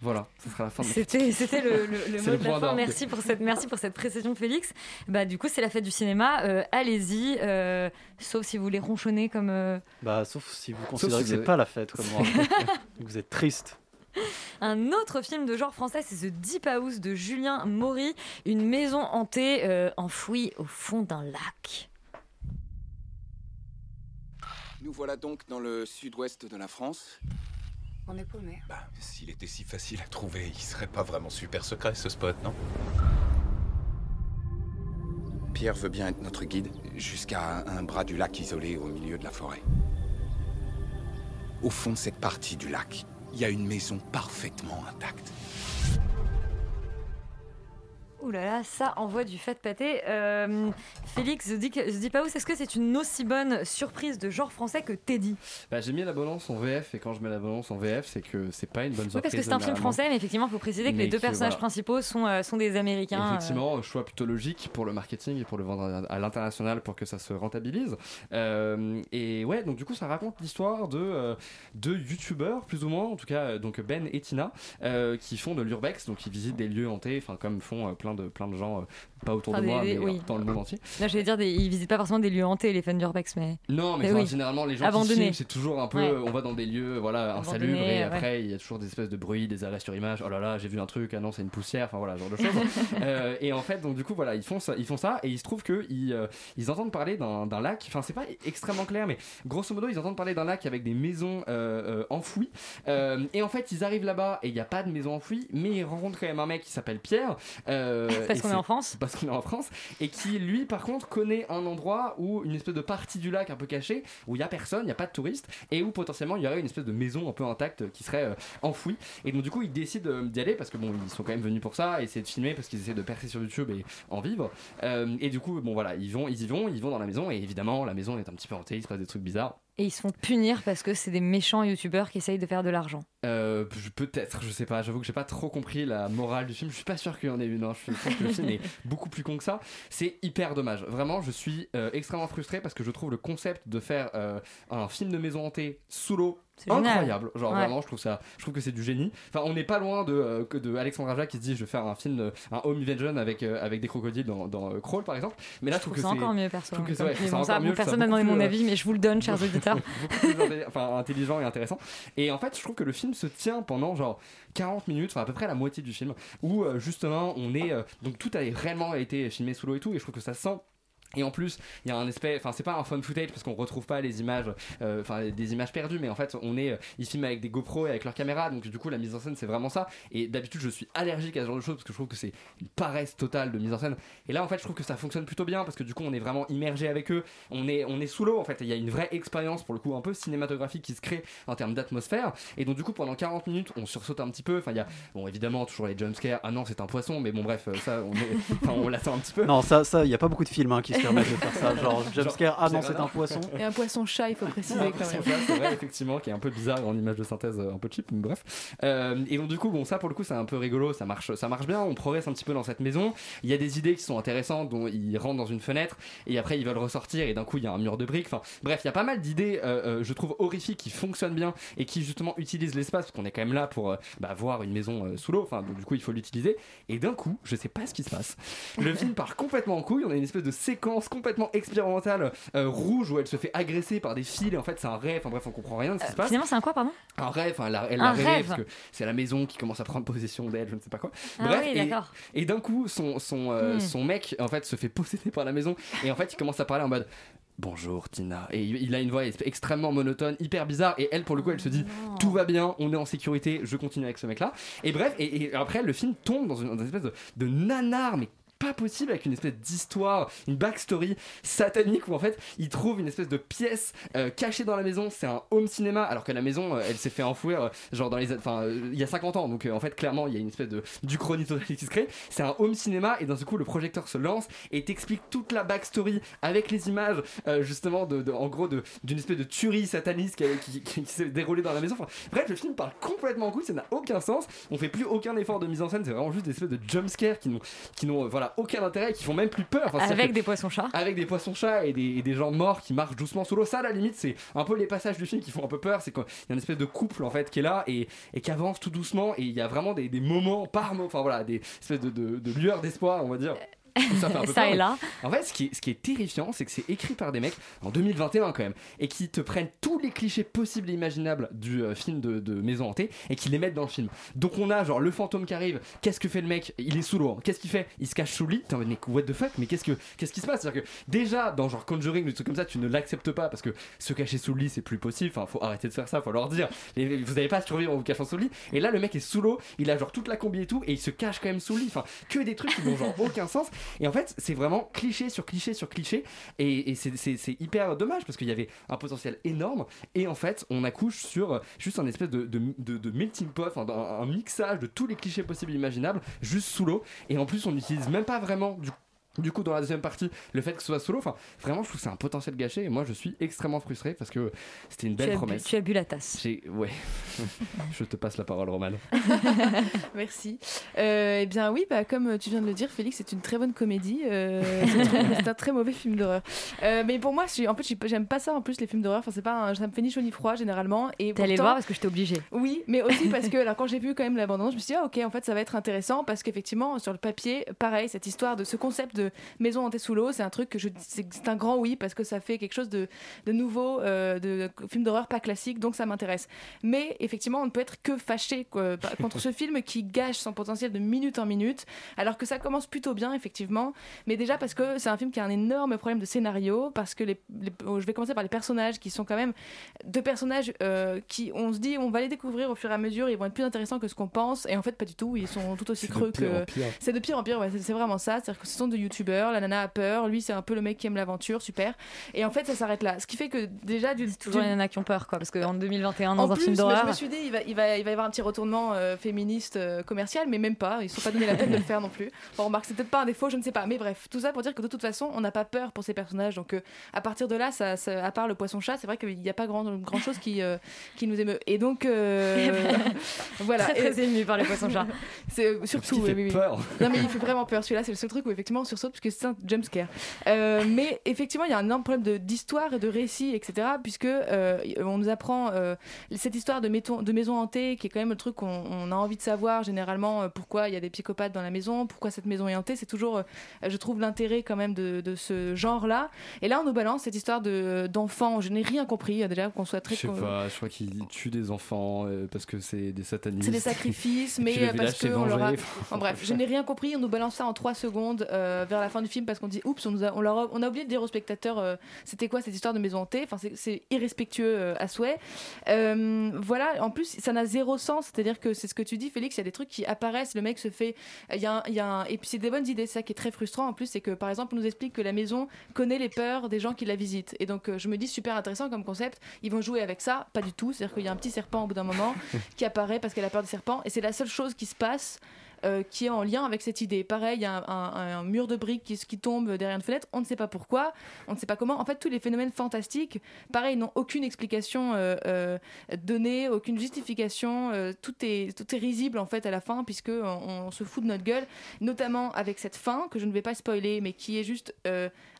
Voilà, ce sera la fin C'était, c'était le, le- le [laughs] mot le de la point fin. Merci pour cette, merci pour cette précision, Félix. Bah, du coup, c'est la fête du cinéma. Euh, allez-y, euh, sauf si vous voulez ronchonner comme. euh, Bah, sauf si vous considérez si que vous c'est avez- pas la fête comme moi. [laughs] vous êtes triste. [laughs] Un autre film de genre français, c'est The Deep House de Julien Maury, une maison hantée euh, enfouie au fond d'un lac. Nous voilà donc dans le sud-ouest de la France. On est paumé. Bah, s'il était si facile à trouver, il serait pas vraiment super secret ce spot, non? Pierre veut bien être notre guide jusqu'à un bras du lac isolé au milieu de la forêt. Au fond de cette partie du lac, il y a une maison parfaitement intacte. Ouh là là, ça envoie du fait pâté. Euh, Félix, Deep, The Deep House, est-ce que c'est une aussi bonne surprise de genre français que Teddy? Bah, j'ai mis la balance en VF et quand je mets la balance en VF, c'est que c'est pas une bonne Oui, surprise. parce que c'est un film français, mais effectivement, il faut préciser que Mais les deux que, personnages voilà. principaux sont, euh, sont des Américains. euh, Effectivement, choix plutôt logique pour le marketing et pour le vendre à- l'international pour que ça se rentabilise. Et ouais, donc du coup, ça raconte l'histoire de deux youtubeurs, plus ou moins, en tout cas, donc Ben et Tina, qui font de l'urbex, donc ils visitent des lieux hantés, enfin, comme font plein, de, plein de gens, euh, pas autour Enfin, de des- moi, des- mais oui. dans le monde entier. Là, j'allais dire, des, ils visitent pas forcément des lieux hantés, les fans d'Urbex, mais. Non, mais Mais oui. généralement, les gens Abandonnés. c'est toujours un peu. Ouais. On va dans des lieux voilà, insalubres et après, il y a toujours des espèces de bruits, des arrêts sur image. Oh là là, j'ai vu un truc, ah non, c'est une poussière, enfin voilà, ce genre de choses. [laughs] Euh, et en fait, donc du coup, voilà, ils font ça, ils font ça et il se trouve qu'ils euh, ils entendent parler d'un lac. Enfin, c'est pas extrêmement clair, mais grosso modo, ils entendent parler d'un lac avec des maisons euh, enfouies. Et en fait, ils arrivent là-bas et il n'y a pas de maison enfouie, mais ils rencontrent quand même un mec qui s'appelle Pierre. Euh, Parce qu'on est en France. [laughs] parce qu'on est en France. Et qui lui par contre connaît un endroit où une espèce de partie du lac un peu cachée où il y a personne, il y a pas de touristes et où potentiellement il y aurait une espèce de maison un peu intacte qui serait euh, enfouie. Et donc du coup ils décident euh, d'y aller parce que bon ils sont quand même venus pour ça et essayer de filmer parce qu'ils essaient de percer sur YouTube et en vivre. Et du coup bon voilà ils vont ils y vont ils vont dans la maison et évidemment la maison est un petit peu hantée il se passe des trucs bizarres Et ils se font punir parce que c'est des méchants youtubeurs qui essayent de faire de l'argent. Euh, je- Peut-être, je sais pas. J'avoue que j'ai pas trop compris la morale du film. Je suis pas sûr qu'il y en ait une. hein. Je pense que le film est [laughs] beaucoup plus con que ça. C'est hyper dommage. Vraiment, je suis euh, extrêmement frustré parce que je trouve le concept de faire euh, un film de maison hantée sous l'eau. Incroyable. Genre Ouais. vraiment, je trouve ça. Je trouve que c'est du génie. Enfin, on n'est pas loin de euh, de Alexandre Aja qui se dit je vais faire un film, euh, un home invasion avec euh, avec des crocodiles dans, dans euh, Crawl par exemple. Mais là, je, Je trouve que ça c'est encore mieux, perso. Que ouais, Bon, ça, mieux, personne n'a demandé mon avis, mais je vous le donne, chers auditeurs. enfin, intelligent et intéressant. Et en fait, je trouve que le film se tient pendant genre 40 minutes, enfin à peu près la moitié du film, où justement on est. donc tout a réellement été filmé sous l'eau et tout, et je trouve que ça sent. Et en plus, il y a un espèce, enfin c'est pas un fun footage parce qu'on retrouve pas les images, euh, enfin des images perdues, mais en fait on est, euh, ils filment avec des GoPro et avec leur caméra, donc du coup la mise en scène c'est vraiment ça. Et d'habitude je suis allergique à ce genre de choses parce que je trouve que c'est une paresse totale de mise en scène. Et là en fait je trouve que ça fonctionne plutôt bien parce que du coup on est vraiment immergé avec eux, on est, on est sous l'eau en fait. Il y a une vraie expérience pour le coup un peu cinématographique qui se crée en termes d'atmosphère. Et donc du coup pendant 40 minutes on sursaute un petit peu. Enfin il y a, bon évidemment toujours les jumpscares. Ah non c'est un poisson, mais bon bref euh, ça on, [laughs] on l'attend un petit peu. Non, ça, ça, il y a pas beaucoup de films hein, permettent de faire ça. Genre [laughs] jumpscare, ah non, c'est un poisson. [laughs] Et un poisson chat, il faut préciser quand même. c'est vrai, effectivement, qui est un peu bizarre en image de synthèse, euh, un peu cheap, mais bref. Euh, et donc du coup, bon, ça pour le coup, c'est un peu rigolo, ça marche, ça marche bien. On progresse un petit peu dans cette maison. Il y a des idées qui sont intéressantes, dont ils rentrent dans une fenêtre et après ils veulent ressortir et d'un coup il y a un mur de briques. Enfin, bref, il y a pas mal d'idées, euh, je trouve horrifiques, qui fonctionnent bien et qui justement utilisent l'espace parce qu'on est quand même là pour euh, bah, voir une maison sous l'eau. Enfin, donc du coup, il faut l'utiliser. Et d'un coup, je sais pas ce qui se passe. Le [laughs] film part complètement en couille. On a une espèce de séquence complètement expérimentale euh, rouge où elle se fait agresser par des fils. Et en fait, c'est un rêve. Enfin bref, on comprend rien de ce qui se passe. Finalement, c'est un quoi, pardon? Un rêve, enfin, elle elle Un l'a rêvé rêve. parce que c'est la maison qui commence à prendre possession d'elle, je ne sais pas quoi. Ah Bref, oui, et, d'accord. et d'un coup, son, son, euh, Hmm. son mec en fait se fait posséder par la maison et en fait il commence à parler en mode Bonjour Tina. Et il a une voix extrêmement monotone, hyper bizarre. Et elle, pour le coup, elle se dit Tout va bien, on est en sécurité, je continue avec ce mec là. Et bref, et, et après, le film tombe dans une, dans une espèce de, de nanar, mais pas possible avec une espèce d'histoire, une backstory satanique où en fait il trouve une espèce de pièce euh, cachée dans la maison. C'est un home cinéma alors que la maison euh, elle s'est fait enfouir euh, genre dans les enfin il y a 50 ans donc en fait clairement il y a une espèce de du chronie total [laughs] qui se crée. C'est un home cinéma et d'un coup le projecteur se lance et t'explique toute la backstory avec les images justement de, en gros d'une espèce de tuerie sataniste qui, s'est déroulée dans la maison. Enfin, bref, le film parle complètement en couille, ça n'a aucun sens. On fait plus aucun effort de mise en scène, c'est vraiment juste des espèces de jumpscares qui n'ont qui n'ont euh, aucun intérêt qui font même plus peur. Enfin, Avec des poissons-chats. avec des poissons-chats et des, et des gens morts qui marchent doucement sous l'eau. Ça, à la limite, c'est un peu les passages du film qui font un peu peur. C'est qu'il y a une espèce de couple en fait qui est là et, et qui avance tout doucement. Et il y a vraiment des, des moments par moment, enfin voilà, des espèces de, de, de lueurs d'espoir, on va dire. [laughs] Ça, fait un peu Ça peur, et mais là. En fait, ce qui est, ce qui est terrifiant, c'est que c'est écrit par des mecs en 2021 quand même, et qui te prennent tous les clichés possibles et imaginables du euh, film de, de maison hantée et qui les mettent dans le film. Donc on a genre le fantôme qui arrive. Qu'est-ce que fait le mec? Il est sous l'eau. hein. Qu'est-ce qu'il fait? Il se cache sous le lit? T'es en mode, mais what the fuck? Mais qu'est-ce que qu'est-ce qui se passe? C'est-à-dire que déjà dans genre Conjuring, des trucs comme ça, tu ne l'acceptes pas parce que se cacher sous le lit c'est plus possible. Enfin, faut arrêter de faire ça. Faut leur dire. Les- vous n'allez pas survivre en vous cachant sous le lit. Et là, le mec est sous l'eau. Il a genre toute la combi et tout, et il se cache quand même sous le lit. Enfin, que des trucs qui n'ont genre aucun sens. Et en fait, c'est vraiment cliché sur cliché sur cliché. Et, c'est- hyper dommage parce qu'il y avait un potentiel énorme. Et en fait, on accouche sur juste un espèce de, melting pot, un, un mixage de tous les clichés possibles et imaginables, juste sous l'eau. Et en plus, on n'utilise même pas vraiment du du coup, dans la deuxième partie, le fait que ce soit solo, enfin, vraiment, je trouve que c'est un potentiel gâché. Et moi, je suis extrêmement frustré parce que c'était une Tu belle as, bu, promesse. tu as bu la tasse. J'ai- Ouais. [laughs] je te passe la parole, Roman. [laughs] Merci. Euh, eh bien oui, bah, comme tu viens de le dire, Félix, c'est une très bonne comédie. euh, c'est un très mauvais film d'horreur. Euh, mais pour moi, en fait, je suis pas- j'aime pas ça en plus les films d'horreur. Enfin, c'est pas, un- ça me fait ni chaud ni froid généralement. Et T'es allé voir parce que je t'ai obligé. Oui, mais aussi [laughs] parce que alors, quand j'ai vu quand même l'abandon, je me suis dit, ah, ok, en fait, ça va être intéressant parce qu'effectivement, sur le papier, pareil, cette histoire de ce concept de maison hantée sous l'eau, c'est un truc que je. C'est c'est un grand oui parce que ça fait quelque chose de, de nouveau, euh, de film d'horreur pas classique, donc ça m'intéresse. Mais effectivement, on ne peut être que fâché quoi, contre ce [laughs] film qui gâche son potentiel de minute en minute, alors que ça commence plutôt bien, effectivement. Mais déjà parce que c'est un film qui a un énorme problème de scénario, parce que les, les- oh, je vais commencer par les personnages qui sont quand même deux personnages euh, qui, on se dit, on va les découvrir au fur et à mesure, ils vont être plus intéressants que ce qu'on pense, et en fait, pas du tout, ils sont tout aussi de creux que. C'est de pire en pire, ouais, c'est- vraiment ça. C'est-à-dire que ce sont des la nana a peur, lui, c'est un peu le mec qui aime l'aventure, super. Et en fait, ça s'arrête là. Ce qui fait que déjà, du. Toujours du- les nanas qui ont peur, quoi. Parce qu'en 2021, dans en un plus, film mais je d'horreur. me suis dit, il va, il, va, il va y avoir un petit retournement euh, féministe euh, commercial, mais même pas. Ils ne sont pas donné la peine de le faire non plus. Bon, remarque, c'est peut-être pas un défaut, je ne sais pas. Mais bref, tout ça pour dire que de toute façon, on n'a pas peur pour ces personnages. Donc, euh, à partir de là, ça, ça- à part le poisson-chat, c'est vrai qu'il n'y a pas grand, grand chose qui, euh, qui nous émeut. Et donc, euh, [laughs] voilà. Très, très ému par les poissons-chats. [laughs] C'est euh, surtout. oui, oui, oui. peur. Non, mais il fait vraiment peur. Celui-là, c'est le seul truc où effectivement on sursaute parce que c'est un jumpscare. Euh, [laughs] mais effectivement, il y a un énorme problème d'histoire et de récit, etc. Puisque euh, on nous apprend euh, cette histoire de, maison- de maison hantée, qui est quand même le truc qu'on on a envie de savoir généralement euh, pourquoi il y a des psychopathes dans la maison, pourquoi cette maison est hantée. C'est toujours, je trouve, l'intérêt quand même de, de ce genre-là. Et là, on nous balance cette histoire de- d'enfants. je n'ai rien compris euh, déjà qu'on soit très. Je sais pas, je crois qu'il tue des enfants parce que c'est des satanistes. C'est des sacrifices, [laughs] mais parce que on leur a... En bref, je n'ai rien compris. On nous balance ça en 3 secondes euh, vers la fin du film parce qu'on dit oups, on, nous a, on, leur a, on a oublié de dire aux spectateurs euh, c'était quoi cette histoire de maison hantée? Enfin, c'est- irrespectueux euh, à souhait. Euh, voilà, en plus, ça n'a zéro sens. C'est-à-dire que c'est ce que tu dis, Félix. Il y a des trucs qui apparaissent. Le mec se fait. Il y a, un- il y a un- Et puis, c'est des bonnes idées. C'est ça qui est très frustrant en plus. C'est que par exemple, on nous explique que la maison connaît les peurs des gens qui la visitent. Et donc, je me dis super intéressant comme concept. Ils vont jouer avec ça? Pas du tout. C'est-à-dire qu'il y a un petit serpent au bout d'un moment [laughs] qui apparaît parce qu'elle a peur des serpents. Et c'est la seule chose qui se passe. Euh, qui est en lien avec cette idée. Pareil, il y a un, mur de briques qui, qui tombe derrière une fenêtre, on ne sait pas pourquoi, on ne sait pas comment. En fait, tous les phénomènes fantastiques, pareil, n'ont aucune explication euh, euh, donnée, aucune justification. tout, est, tout est risible en fait à la fin, puisque on, on se fout de notre gueule, notamment avec cette fin que je ne vais pas spoiler, mais qui est juste.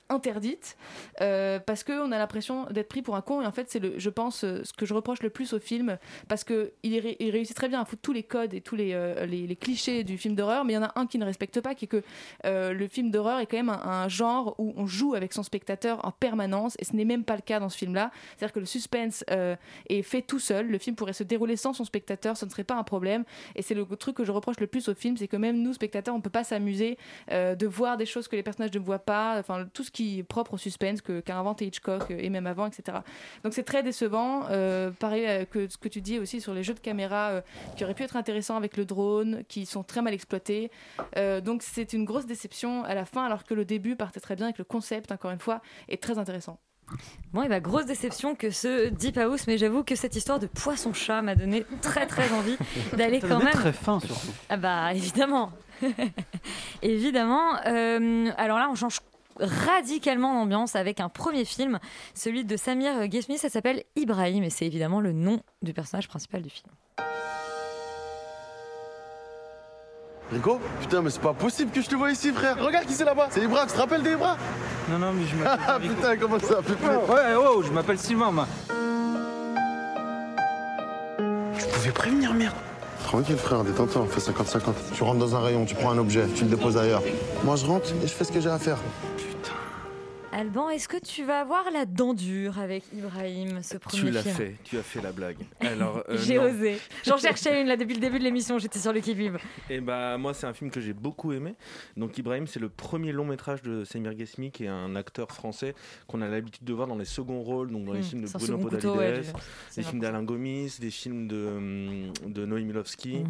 Interdite euh, parce qu'on a l'impression d'être pris pour un con et en fait c'est le je pense euh, ce que je reproche le plus au film parce que il, réussit très bien à foutre tous les codes et tous les, euh, les, clichés du film d'horreur mais il y en a un qui ne respecte pas qui est que euh, le film d'horreur est quand même un, genre où on joue avec son spectateur en permanence et ce n'est même pas le cas dans ce film là c'est à dire que le suspense est fait tout seul le film pourrait se dérouler sans son spectateur ce ne serait pas un problème et c'est le truc que je reproche le plus au film c'est que même nous spectateurs on peut pas s'amuser de voir des choses que les personnages ne voient pas enfin tout ce qui est propre au suspense que- qu'a inventé Hitchcock euh, et même avant, etc. Donc c'est très décevant. Euh, pareil euh, que ce que tu dis aussi sur les jeux de caméra euh, qui auraient pu être intéressants avec le drone, qui sont très mal exploités. Euh, donc c'est une grosse déception à la fin, alors que le début partait très bien avec le concept, encore une fois, est très intéressant. Bon, et bah, grosse déception que ce Deep House, mais j'avoue que cette histoire de poisson-chat m'a donné très très envie [laughs] d'aller quand même. très fin surtout. Ah bah évidemment. [laughs] évidemment. Euh, alors là, on change radicalement d'ambiance avec un premier film, celui de Samir Ghesmi, ça s'appelle Ibrahim et c'est évidemment le nom du personnage principal du film. Rico Putain, mais c'est pas possible que je te vois ici, frère. Regarde qui c'est là-bas. C'est Ibra, tu te rappelles d'Ibra Non, non, mais je m'appelle. [laughs] Ah putain, comment ça fait. Ouais, oh, je m'appelle Sylvain, moi. Tu pouvais prévenir, merde. Tranquille, frère, détends-toi, on fait 50-50. Tu rentres dans un rayon, tu prends un objet, tu le déposes ailleurs. Moi, je rentre et je fais ce que j'ai à faire. Alban, est-ce que tu vas avoir la dent dure avec Ibrahim, ce premier Tu l'as film fait, tu as fait la blague. Alors, euh, J'ai osé. J'en [laughs] cherchais une là depuis le début de l'émission, j'étais sur le qui-vive. Et bah moi c'est un film que j'ai beaucoup aimé. Donc Ibrahim c'est le premier long métrage de Samir Ghesmi qui est un acteur français qu'on a l'habitude de voir dans les seconds rôles, donc dans les Mm, films de Bruno Podalides, ouais, des films d'Alain Gomis, des films de, hum, de Noémie Milovski.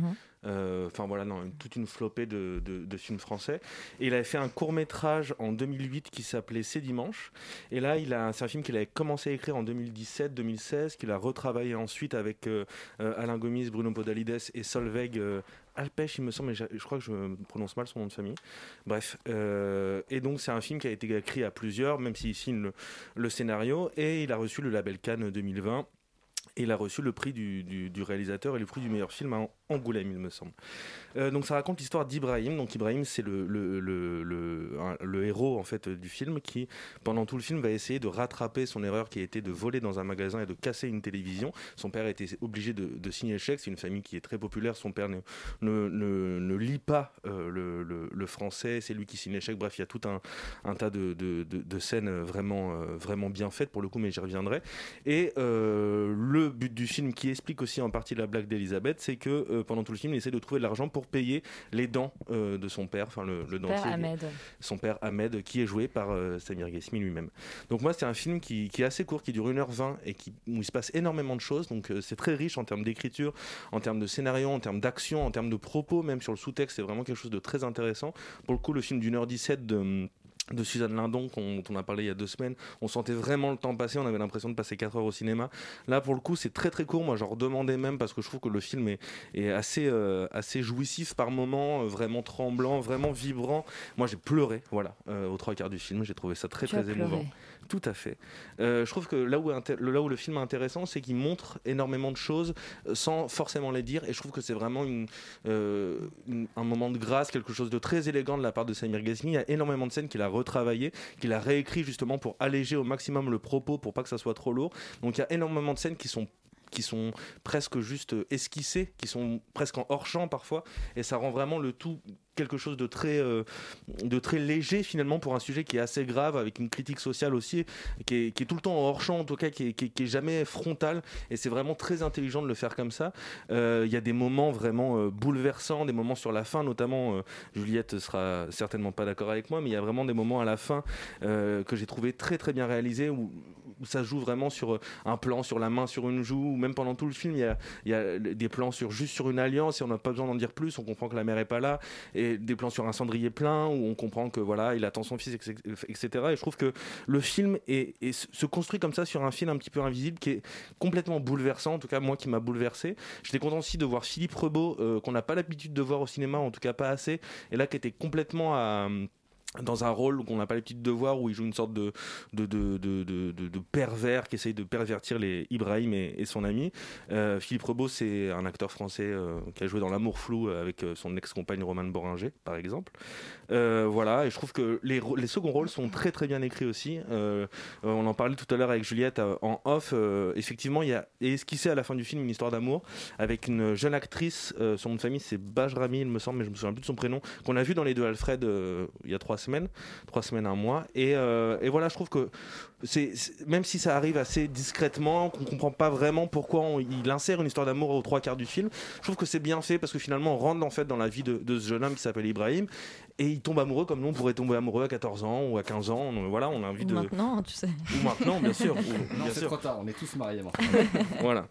Euh, Enfin voilà, non, toute une flopée de, films français. Et il avait fait un court métrage en 2008 qui s'appelait C'est dimanche. Et là, c'est un film qu'il avait commencé à écrire en 2017-2016, qu'il a retravaillé ensuite avec euh, euh, Alain Gomis, Bruno Podalides et Solveig euh, Alpech, il me semble, mais je, crois que je prononce mal son nom de famille. Bref, et donc c'est un film qui a été écrit à plusieurs, même s'il signe le, scénario, et il a reçu le label Cannes 2020. Et il a reçu le prix du, du- réalisateur et le prix du meilleur film à Angoulême, il me semble. Euh, donc ça raconte l'histoire d'Ibrahim. Donc Ibrahim, c'est le, le, le, le- héros en fait du film qui, pendant tout le film, va essayer de rattraper son erreur qui a été de voler dans un magasin et de casser une télévision. Son père a été obligé de, signer le. C'est une famille qui est très populaire. Son père ne, ne, ne- ne lit pas euh, le, français. C'est lui qui signe les chèques. Bref, il y a tout un, un tas de, de- de- scènes vraiment, euh, vraiment bien faites pour le coup, mais j'y reviendrai. Et le but du film, qui explique aussi en partie la blague d'Elisabeth, c'est que euh, pendant tout le film, il essaie de trouver de l'argent pour payer les dents euh, de son père, enfin le, le Père dentier. Ahmed. Son père Ahmed, qui est joué par euh, Samir Ghesmi lui-même. Donc moi, c'est un film qui, qui est assez court, qui dure 1h20 et qui, où il se passe énormément de choses. Donc c'est très riche en termes d'écriture, en termes de scénario, en termes d'action, en termes de propos, même sur le sous-texte, c'est vraiment quelque chose de très intéressant. Pour le coup, le film d'une heure 17 de de Suzanne Lindon qu'on- dont on a parlé il y a deux semaines. On sentait vraiment le temps passer on avait l'impression de passer 4 heures au cinéma. Là pour le coup c'est très très court. Moi j'en redemandais même parce que je trouve que le film est, est assez euh, assez jouissif par moments euh, vraiment tremblant vraiment vibrant. Moi j'ai pleuré voilà euh, aux trois quarts du film. J'ai trouvé ça très Tu très émouvant tout à fait. Euh, je trouve que là où, le film est intéressant, c'est qu'il montre énormément de choses euh, sans forcément les dire. Et je trouve que c'est vraiment euh, un moment de grâce, quelque chose de très élégant de la part de Samir Ghesmi. Il y a énormément de scènes qu'il a retravaillées, qu'il a réécrit justement pour alléger au maximum le propos, pour pas que ça soit trop lourd. Donc il y a énormément de scènes qui sont presque juste esquissées, qui sont presque en hors champ parfois, et ça rend vraiment le tout quelque chose de très, euh, de très léger finalement pour un sujet qui est assez grave, avec une critique sociale aussi, qui est, qui est tout le temps hors champ, en tout cas qui est, qui est- jamais frontal, et c'est vraiment très intelligent de le faire comme ça. Euh, Il y a des moments vraiment euh, bouleversants, des moments sur la fin, notamment, Juliette sera certainement pas d'accord avec moi, mais il y a vraiment des moments à la fin que j'ai trouvé très très bien réalisés, où, où ça joue vraiment sur euh, un plan, sur la main, sur une joue, ou même pendant tout le film, il y a, des plans sur, juste sur une alliance, et on n'a pas besoin d'en dire plus, on comprend que la mère est pas là, et des plans sur un cendrier plein, où on comprend que voilà, il attend son fils, etc. Et je trouve que le film est, se construit comme ça sur un fil un petit peu invisible qui est complètement bouleversant, en tout cas moi qui m'a bouleversé. J'étais content aussi de voir Philippe Rebaud, euh, qu'on n'a pas l'habitude de voir au cinéma, en tout cas pas assez, et là qui était complètement à dans un rôle qu'on n'a pas l'habitude de voir où il joue une sorte de, de, de, de, pervers qui essaye de pervertir les Ibrahim et, son ami. Euh, Philippe Rebaud, c'est un acteur français euh, qui a joué dans L'amour flou avec euh, son ex-compagne Romane Boringer, par exemple. Voilà, et je trouve que les, les seconds rôles sont très très bien écrits aussi. On en parlait tout à l'heure avec Juliette en off. Effectivement, il y a esquissé à la fin du film une histoire d'amour avec une jeune actrice. son nom de famille, c'est Bajrami, il me semble, mais je me souviens plus de son prénom, qu'on a vu dans les deux Alfred il y a trois trois semaines, un mois. Et, euh, et voilà, je trouve que même si ça arrive assez discrètement, qu'on comprend pas vraiment pourquoi on- il insère une histoire d'amour aux trois quarts du film, je trouve que c'est bien fait parce que finalement on rentre en fait dans la vie de ce jeune homme qui s'appelle Ibrahim et il tombe amoureux comme nous on pourrait tomber amoureux à 14 ans ou à 15 ans. On- voilà, on a envie Ou de. maintenant, tu sais. Ou maintenant, bien sûr. ou- Non, bien c'est sûr. trop tard, on est tous mariés maintenant. [laughs] voilà.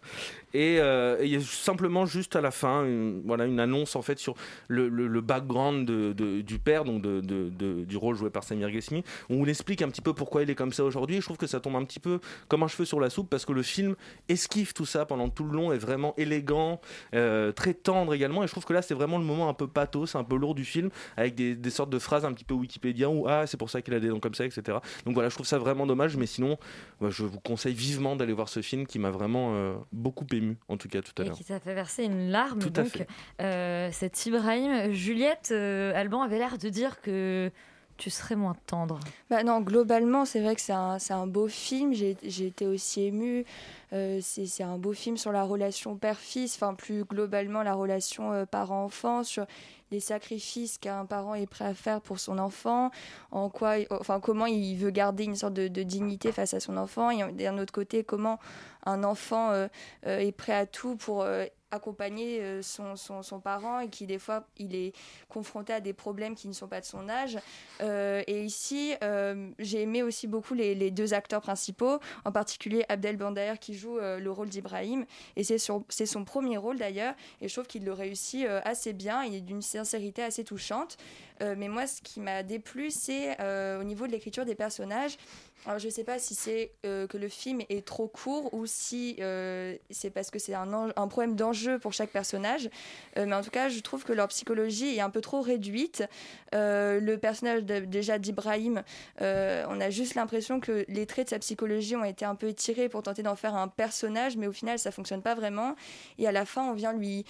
Et euh, et il y a simplement juste à la fin, une, voilà, une annonce en fait sur le, le- le background de- de- du père, donc de, de- de- du rôle joué par Samir Ghesmi, où on explique un petit peu pourquoi il est comme ça aujourd'hui. Et je trouve que ça tombe un petit peu comme un cheveu sur la soupe parce que le film esquive tout ça pendant tout le long, est vraiment élégant, euh, très tendre également. Et je trouve que là, c'est vraiment le moment un peu pathos, un peu lourd du film, avec des, des sortes de phrases un petit peu Wikipédia où ah c'est pour ça qu'il a des dents comme ça, etc. Donc voilà, je trouve ça vraiment dommage. Mais sinon, bah, je vous conseille vivement d'aller voir ce film qui m'a vraiment euh, beaucoup ému, en tout cas tout à Et l'heure. qui t'a fait verser une larme. Tout à donc, fait. euh, cet Ibrahim, Juliette, euh, Alban avait l'air de dire que tu serais moins tendre. Bah non, globalement, c'est vrai que c'est un, un beau film. J'ai été aussi émue. Euh, c'est c'est un beau film sur la relation père-fils, enfin plus globalement la relation euh, parent-enfant, sur les sacrifices qu'un parent est prêt à faire pour son enfant, en quoi, enfin comment il veut garder une sorte de, de dignité face à son enfant, et d'un autre côté comment un enfant euh, euh, est prêt à tout pour euh, accompagner euh, son, son, son parent et qui des fois il est confronté à des problèmes qui ne sont pas de son âge. Euh, et ici, euh, j'ai aimé aussi beaucoup les, les deux acteurs principaux, en particulier Abdel Bandaer qui joue le rôle d'Ibrahim. Et c'est son, premier rôle d'ailleurs. Et je trouve qu'il le réussit assez bien. Il est d'une sincérité assez touchante. Mais moi, ce qui m'a déplu, c'est au niveau de l'écriture des personnages. Alors, je ne sais pas si c'est euh, que le film est trop court ou si euh, c'est parce que c'est un, problème d'enjeu pour chaque personnage. Euh, mais en tout cas, je trouve que leur psychologie est un peu trop réduite. Le personnage déjà d'Ibrahim, on a juste l'impression que les traits de sa psychologie ont été un peu étirés pour tenter d'en faire un personnage, mais au final, ça fonctionne pas vraiment. Et à la fin, on vient lui,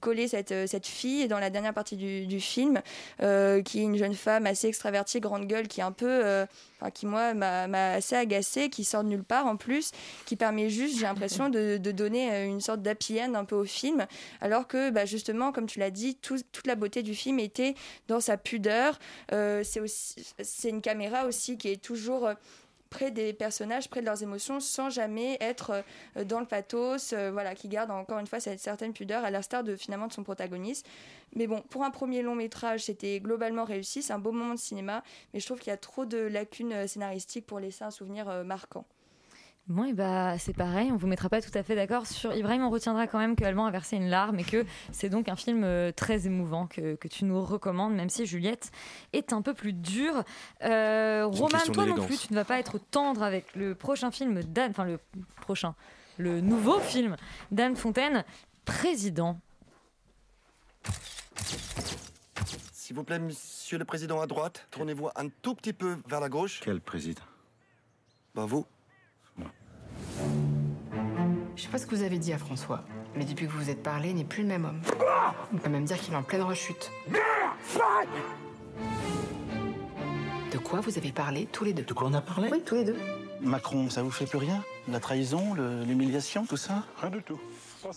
coller cette, fille dans la dernière partie du, du film, qui est une jeune femme assez extravertie, grande gueule, qui est un peu, enfin, qui moi m'a m'a assez agacée, qui sort de nulle part en plus, qui permet juste, j'ai l'impression, de, donner euh, une sorte d'happy un peu au film, alors que bah, justement, comme tu l'as dit, tout- toute la beauté du film était dans sa pudeur. Euh, c'est une caméra aussi qui est toujours euh, près des personnages, près de leurs émotions, sans jamais être euh, dans le pathos, euh, voilà, qui garde encore une fois cette certaine pudeur, à l'instar de finalement de son protagoniste. Mais bon, pour un premier long métrage, c'était globalement réussi, c'est un beau moment de cinéma, mais je trouve qu'il y a trop de lacunes euh, scénaristiques pour laisser un souvenir marquant. Bon, et bah, c'est pareil, on vous mettra pas tout à fait d'accord sur Ibrahim. On retiendra quand même que Alban a versé une larme et que c'est donc un film euh, très émouvant que, que tu nous recommandes, même si Juliette est un peu plus dure. Euh, Roman, toi non plus, tu ne vas pas être tendre avec le prochain film d'Anne, enfin le prochain, le nouveau film d'Anne Fontaine, Président. S'il vous plaît, monsieur le président à droite, tournez-vous un tout petit peu vers la gauche. Quel président? Ben vous. Je sais pas ce que vous avez dit à François, mais depuis que vous vous êtes parlé, il n'est plus le même homme. On peut même dire qu'il est en pleine rechute. De quoi vous avez parlé tous les deux? De quoi on a parlé? Oui, tous les deux. Macron, ça vous fait plus rien? La trahison, l'humiliation, tout ça? Rien du tout.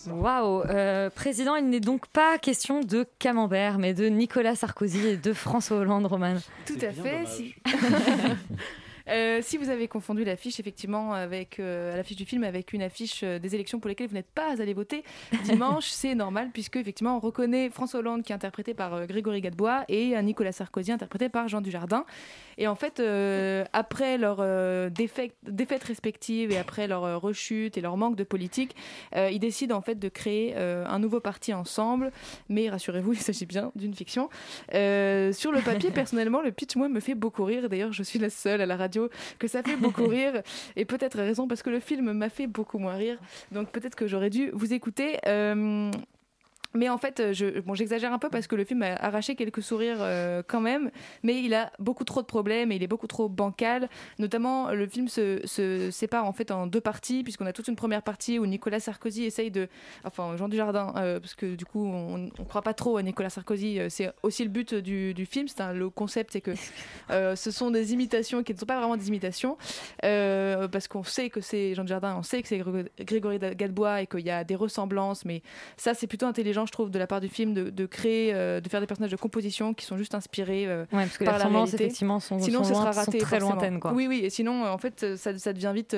Waouh euh, Président, il n'est donc pas question de Camembert, mais de Nicolas Sarkozy et de François Hollande, Roman. Tout à fait. Si... [laughs] Euh, si vous avez confondu l'affiche effectivement avec euh, l'affiche du film avec une affiche euh, des élections pour lesquelles vous n'êtes pas allé voter [laughs] dimanche, c'est normal puisque effectivement on reconnaît François Hollande qui est interprété par Grégory Gadebois et Nicolas Sarkozy interprété par Jean Dujardin. Et en fait, après leur défaite, défaite respective et après leur rechute et leur manque de politique, ils décident en fait de créer un nouveau parti ensemble. Mais rassurez-vous, il s'agit bien d'une fiction. Sur le papier, [laughs] personnellement, le pitch, moi, me fait beaucoup rire. D'ailleurs, je suis la seule à la radio que ça fait beaucoup rire. Et peut-être raison parce que le film m'a fait beaucoup moins rire. Donc peut-être que j'aurais dû vous écouter. Euh, mais en fait, je, bon, j'exagère un peu parce que le film a arraché quelques sourires euh, quand même, mais il a beaucoup trop de problèmes et il est beaucoup trop bancal. Notamment, le film se, se sépare en fait en deux parties, puisqu'on a toute une première partie où Nicolas Sarkozy essaye de, enfin Jean Dujardin, euh, parce que du coup on ne croit pas trop à Nicolas Sarkozy. euh, C'est aussi le but du, du film. C'est un- le concept, c'est que [laughs] euh, ce sont des imitations qui ne sont pas vraiment des imitations, euh, parce qu'on sait que c'est Jean Dujardin, on sait que c'est Gré- Grégory Gadebois et qu'il y a des ressemblances, mais ça c'est plutôt intelligent je trouve, de la part du film de, de créer, euh, de faire des personnages de composition qui sont juste inspirés euh, Ouais, parce que par la réalité. effectivement, sont- sinon ce sera raté très lointaines, quoi. Oui, oui, et sinon euh, en fait euh, ça, ça devient vite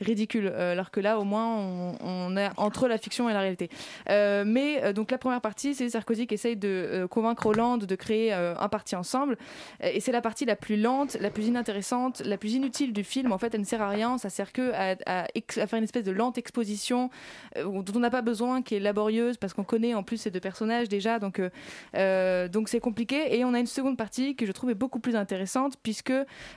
ridicule, alors que là au moins on, on est entre la fiction et la réalité. Mais donc la première partie, c'est Sarkozy qui essaye de convaincre Hollande de créer un parti ensemble, et c'est la partie la plus lente, la plus inintéressante, la plus inutile du film. En fait, elle ne sert à rien, ça sert que à, à ex- à faire une espèce de lente exposition dont on n'a pas besoin, qui est laborieuse parce qu'on en plus ces deux personnages déjà, donc euh, euh, donc c'est compliqué. Et on a une seconde partie que je trouve est beaucoup plus intéressante puisque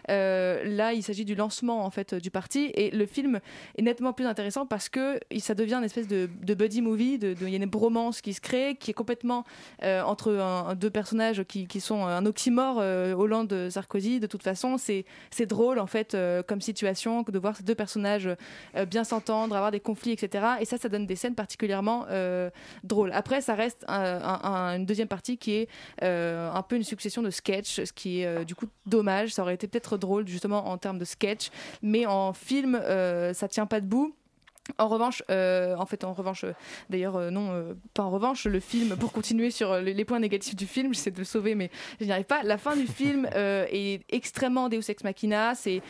euh, là il s'agit du lancement en fait du parti et le film est nettement plus intéressant parce que ça devient une espèce de, buddy movie, de, il y a une bromance qui se crée, qui est complètement entre un- deux personnages qui, sont un oxymore, Hollande Sarkozy. De toute façon, c'est c'est drôle en fait comme situation de voir ces deux personnages bien s'entendre, avoir des conflits, etc. Et ça, ça donne des scènes particulièrement euh, Après, ça reste un- un- un- une deuxième partie qui est euh, un peu une succession de sketchs, ce qui est euh, du coup dommage. Ça aurait été peut-être drôle justement en termes de sketch, mais en film, euh, ça tient pas debout. En revanche, euh, en fait, en revanche, euh, d'ailleurs, euh, non, pas en revanche, le film, pour continuer sur les, les points négatifs du film, j'essaie de le sauver, mais je n'y arrive pas. La fin du film [laughs] est extrêmement Deus Ex Machina, c'est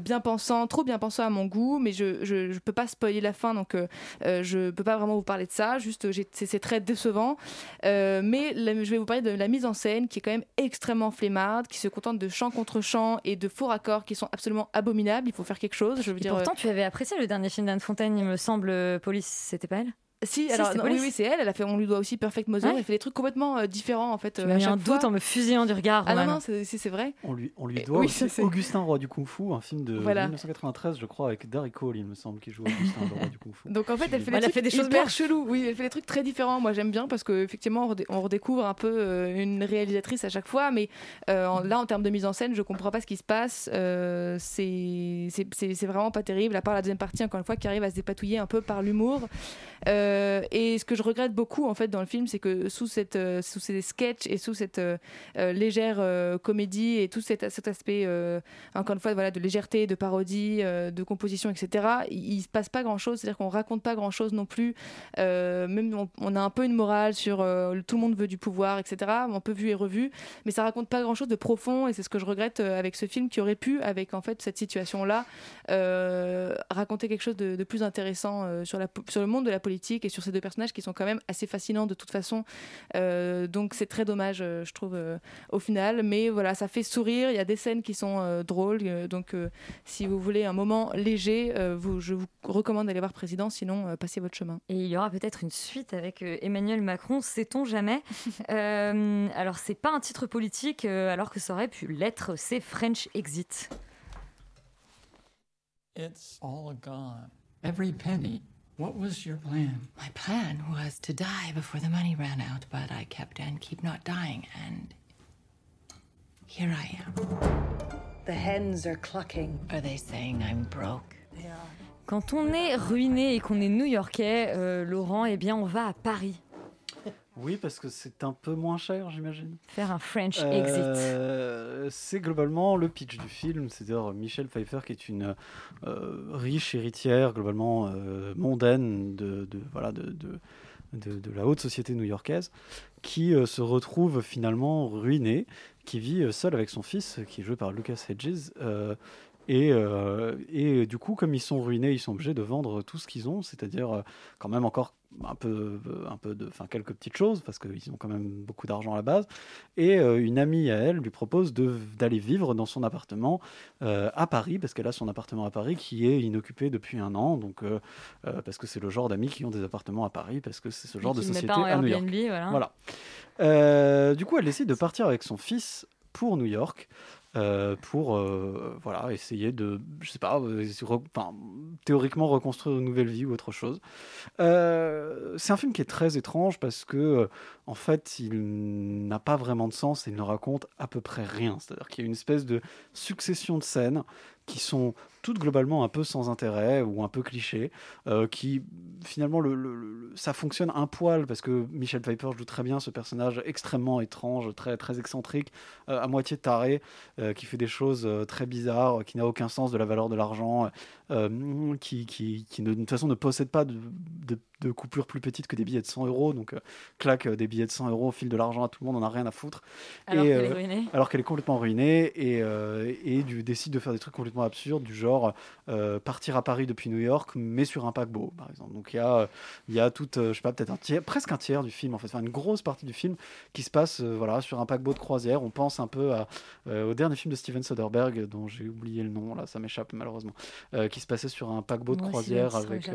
bien pensant, trop bien pensant à mon goût, mais je, je, je peux pas spoiler la fin, donc je peux pas vraiment vous parler de ça, juste c'est très décevant. Mais la- je vais vous parler de la mise en scène qui est quand même extrêmement flemmarde, qui se contente de chant contre chant et de faux raccords qui sont absolument abominables. Il faut faire quelque chose. Je veux Et dire, pourtant, tu avais apprécié le dernier film d'Anne Fontaine, me semble, euh, Police, c'était pas elle? Si, alors non, oui, oui, c'est elle. Elle a fait, on lui doit aussi Perfect Mother. Ouais. Elle fait des trucs complètement euh, différents en fait. Tu euh, m'as à mis un doute en me fusillant du regard. Ah non non, c'est vrai. On lui, on lui doit oui, aussi ça, c'est- Augustin Roi du Kung Fu, un film de Voilà. 1993, je crois, avec Darry Cole, il me semble, qui joue Augustin Roi du Kung Fu. Donc en fait, elle fait, Elle des a trucs fait des choses hyper bien. chelous. Oui, elle fait des trucs très différents. Moi, j'aime bien parce que effectivement, on, redé- on redécouvre un peu euh, une réalisatrice à chaque fois. Mais euh, là, en termes de mise en scène, je comprends pas ce qui se passe. Euh, c'est c'est- c'est- c'est vraiment pas terrible. À part la deuxième partie, encore une fois, qui arrive à se dépatouiller un peu par l'humour. Euh, et ce que je regrette beaucoup en fait dans le film, c'est que sous cette euh, sous ces sketchs et sous cette euh, euh, légère euh, comédie et tout cet, cet aspect euh, encore une fois voilà de légèreté, de parodie, euh, de composition, etc. Il, il se passe pas grand chose, c'est-à-dire qu'on raconte pas grand chose non plus. Euh, même on, on a un peu une morale sur euh, tout le monde veut du pouvoir, etc. Un peu vu et revu, mais ça raconte pas grand chose de profond et c'est ce que je regrette euh, avec ce film qui aurait pu, avec en fait cette situation-là, euh, raconter quelque chose de, de plus intéressant euh, sur, la, sur le monde de la politique et sur ces deux personnages qui sont quand même assez fascinants de toute façon. Euh, donc c'est très dommage, euh, je trouve, euh, au final. Mais voilà, ça fait sourire. Il y a des scènes qui sont euh, drôles. donc euh, si vous voulez un moment léger, euh, vous, je vous recommande d'aller voir Président. Sinon, euh, passez votre chemin. Et il y aura peut-être une suite avec Emmanuel Macron, sait-on jamais. [laughs] Euh, alors, c'est pas un titre politique, alors que ça aurait pu l'être, c'est French Exit. It's all gone. Every penny. What was your plan? My plan was to die before the money ran out, but I kept and keep not dying, and here I am. The hens are clucking. Are they saying I'm broke? Quand on est ruiné et qu'on est new-yorkais, euh, Laurent, eh bien, on va à Paris Oui, parce que c'est un peu moins cher, j'imagine. faire un French Euh, c'est globalement le pitch du film, c'est-à-dire Michelle Pfeiffer qui est une euh, riche héritière globalement euh, mondaine de, de- voilà de, de, de- la haute société new-yorkaise qui se retrouve finalement ruinée, qui vit seule avec son fils qui est joué par Lucas Hedges. Euh, et, euh, et du coup, comme ils sont ruinés, ils sont obligés de vendre tout ce qu'ils ont, c'est-à-dire euh, quand même encore un peu, un peu de, enfin quelques petites choses parce qu'ils ont quand même beaucoup d'argent à la base. Et euh, une amie à elle lui propose d'aller vivre dans son appartement euh, à Paris parce qu'elle a son appartement à Paris qui est inoccupé depuis un an. Donc euh, euh, parce que c'est le genre d'amis qui ont des appartements à Paris parce que c'est ce genre de société pas en à New York. Airbnb, voilà. Euh, du coup, elle décide de partir avec son fils pour New York. Euh, pour euh, voilà essayer de je sais pas euh, théoriquement reconstruire une nouvelle vie ou autre chose. C'est un film qui est très étrange parce que en fait il n'a pas vraiment de sens et il ne raconte à peu près rien. C'est à dire qu'il y a une espèce de succession de scènes qui sont toutes globalement un peu sans intérêt ou un peu clichés, euh, qui finalement le, ça fonctionne un poil parce que Michel Pfeiffer joue très bien ce personnage extrêmement étrange, très très excentrique, euh, à moitié taré, euh, qui fait des choses très bizarres, qui n'a aucun sens de la valeur de l'argent, qui, qui, qui de toute façon ne possède pas de de coupures plus petites que des billets de 100 euros. Donc, euh, claque euh, des billets de 100 euros, file de l'argent à tout le monde, on n'a rien à foutre. Alors qu'elle est euh, ruinée. alors qu'elle est complètement ruinée et, et du, décide de faire des trucs complètement absurdes, du genre partir à Paris depuis New York, mais sur un paquebot, par exemple. Donc il y a, y a tout, euh, je sais pas, peut-être un tiers, presque un tiers du film, en fait, enfin une grosse partie du film qui se passe voilà, sur un paquebot de croisière. On pense un peu à, au dernier film de Steven Soderbergh, dont j'ai oublié le nom, là, ça m'échappe malheureusement, qui se passait sur un paquebot de Moi croisière avec.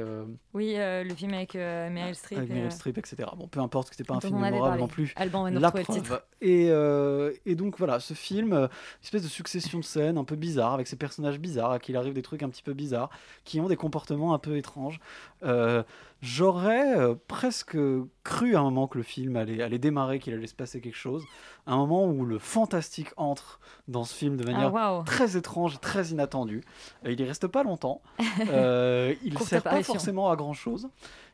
Oui, le film avec euh, Meryl Streep. avec Meryl euh, Streep, etc. Bon, peu importe, que c'était pas un film mémorable non plus. Alban va nous retrouver le titre. Et, euh, et donc voilà, ce film, une espèce de succession de scènes un peu bizarres, avec ces personnages bizarres, à qui il arrive des trucs un petit peu bizarres, qui ont des comportements un peu étranges. Euh, J'aurais euh, presque cru à un moment que le film allait, allait démarrer, qu'il allait se passer quelque chose. Un moment où le fantastique entre dans ce film de manière Ah, waouh. très étrange, très inattendue. Il y reste pas longtemps. [laughs] Euh, il ne sert pas forcément à grand chose.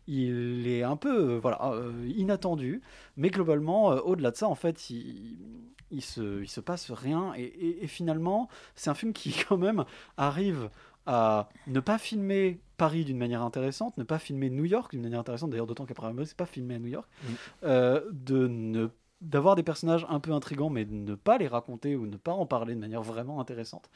Il est un peu euh, voilà, euh, inattendu, mais globalement, euh, au-delà de ça, en fait, il, il, se, il se passe rien. Et, et- et finalement, c'est un film qui, [laughs] quand même, arrive à ne pas filmer Paris d'une manière intéressante, ne pas filmer New York d'une manière intéressante, d'ailleurs d'autant qu'après c'est pas filmé à New York, euh, de ne d'avoir des personnages un peu intrigants mais de ne pas les raconter ou ne pas en parler de manière vraiment intéressante.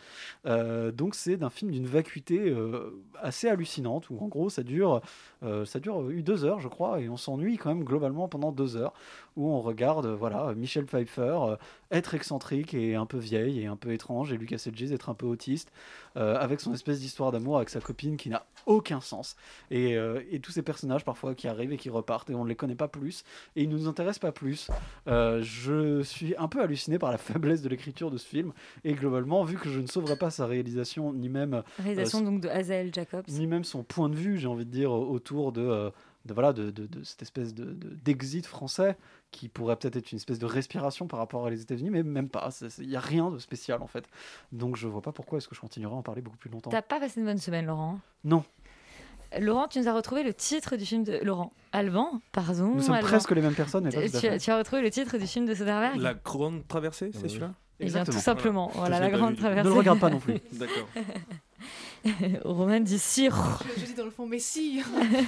Euh, donc c'est d'un film d'une vacuité euh, assez hallucinante où en gros ça dure euh, ça dure deux heures je crois et on s'ennuie quand même globalement pendant deux heures où on regarde voilà Michel Pfeiffer être excentrique et un peu vieille et un peu étrange et Lucas Hedges être un peu autiste euh, avec son espèce d'histoire d'amour avec sa copine qui n'a aucun sens et, euh, et tous ces personnages parfois qui arrivent et qui repartent et on ne les connaît pas plus et ils ne nous intéressent pas plus Euh, je suis un peu halluciné par la [laughs] faiblesse de l'écriture de ce film et globalement vu que je ne sauverai pas sa réalisation ni même Réalisation donc de Hazel Jacobs. ni même son point de vue, j'ai envie de dire, autour de, de, voilà, de, de- de cette espèce de- d'exit français qui pourrait peut-être être une espèce de respiration par rapport à les États-Unis, mais même pas. Il n'y a rien de spécial en fait. Donc je vois pas pourquoi est-ce que je continuerai à en parler beaucoup plus longtemps. T'as pas passé une bonne semaine, Laurent Non, Laurent, tu nous as retrouvé le titre du film de Laurent Alban, pardon. nous sommes Alban. presque les mêmes personnes, mais Tu, as- fait. tu as retrouvé le titre du film de Soderbergh La grande traversée, c'est celui-là Eh bien, tout simplement. Voilà, la grande traversée. Ne le regarde pas non plus. [laughs] D'accord. [laughs] Romain dit sire. Je dis dans le fond, mais si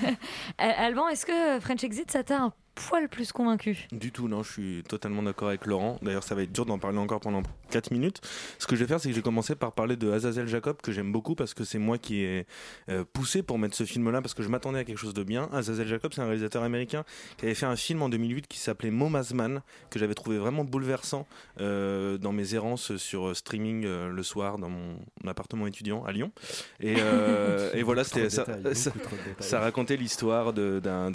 [laughs] Alban, est-ce que French Exit, ça t'a un poil plus convaincu Du tout, non, je suis totalement d'accord avec Laurent. D'ailleurs, ça va être dur d'en parler encore pendant 4 minutes. Ce que je vais faire, c'est que je vais commencer par parler de Azazel Jacob, que j'aime beaucoup parce que c'est moi qui ai euh, poussé pour mettre ce film-là, parce que je m'attendais à quelque chose de bien. Azazel Jacob, c'est un réalisateur américain qui avait fait un film en 2008 qui s'appelait Moma's Man, que j'avais trouvé vraiment bouleversant euh, dans mes errances sur euh, streaming euh, le soir dans mon appartement étudiant à Lyon. Et, euh, [laughs] et voilà, c'était ça, détails, ça, racontait l'histoire de- d'un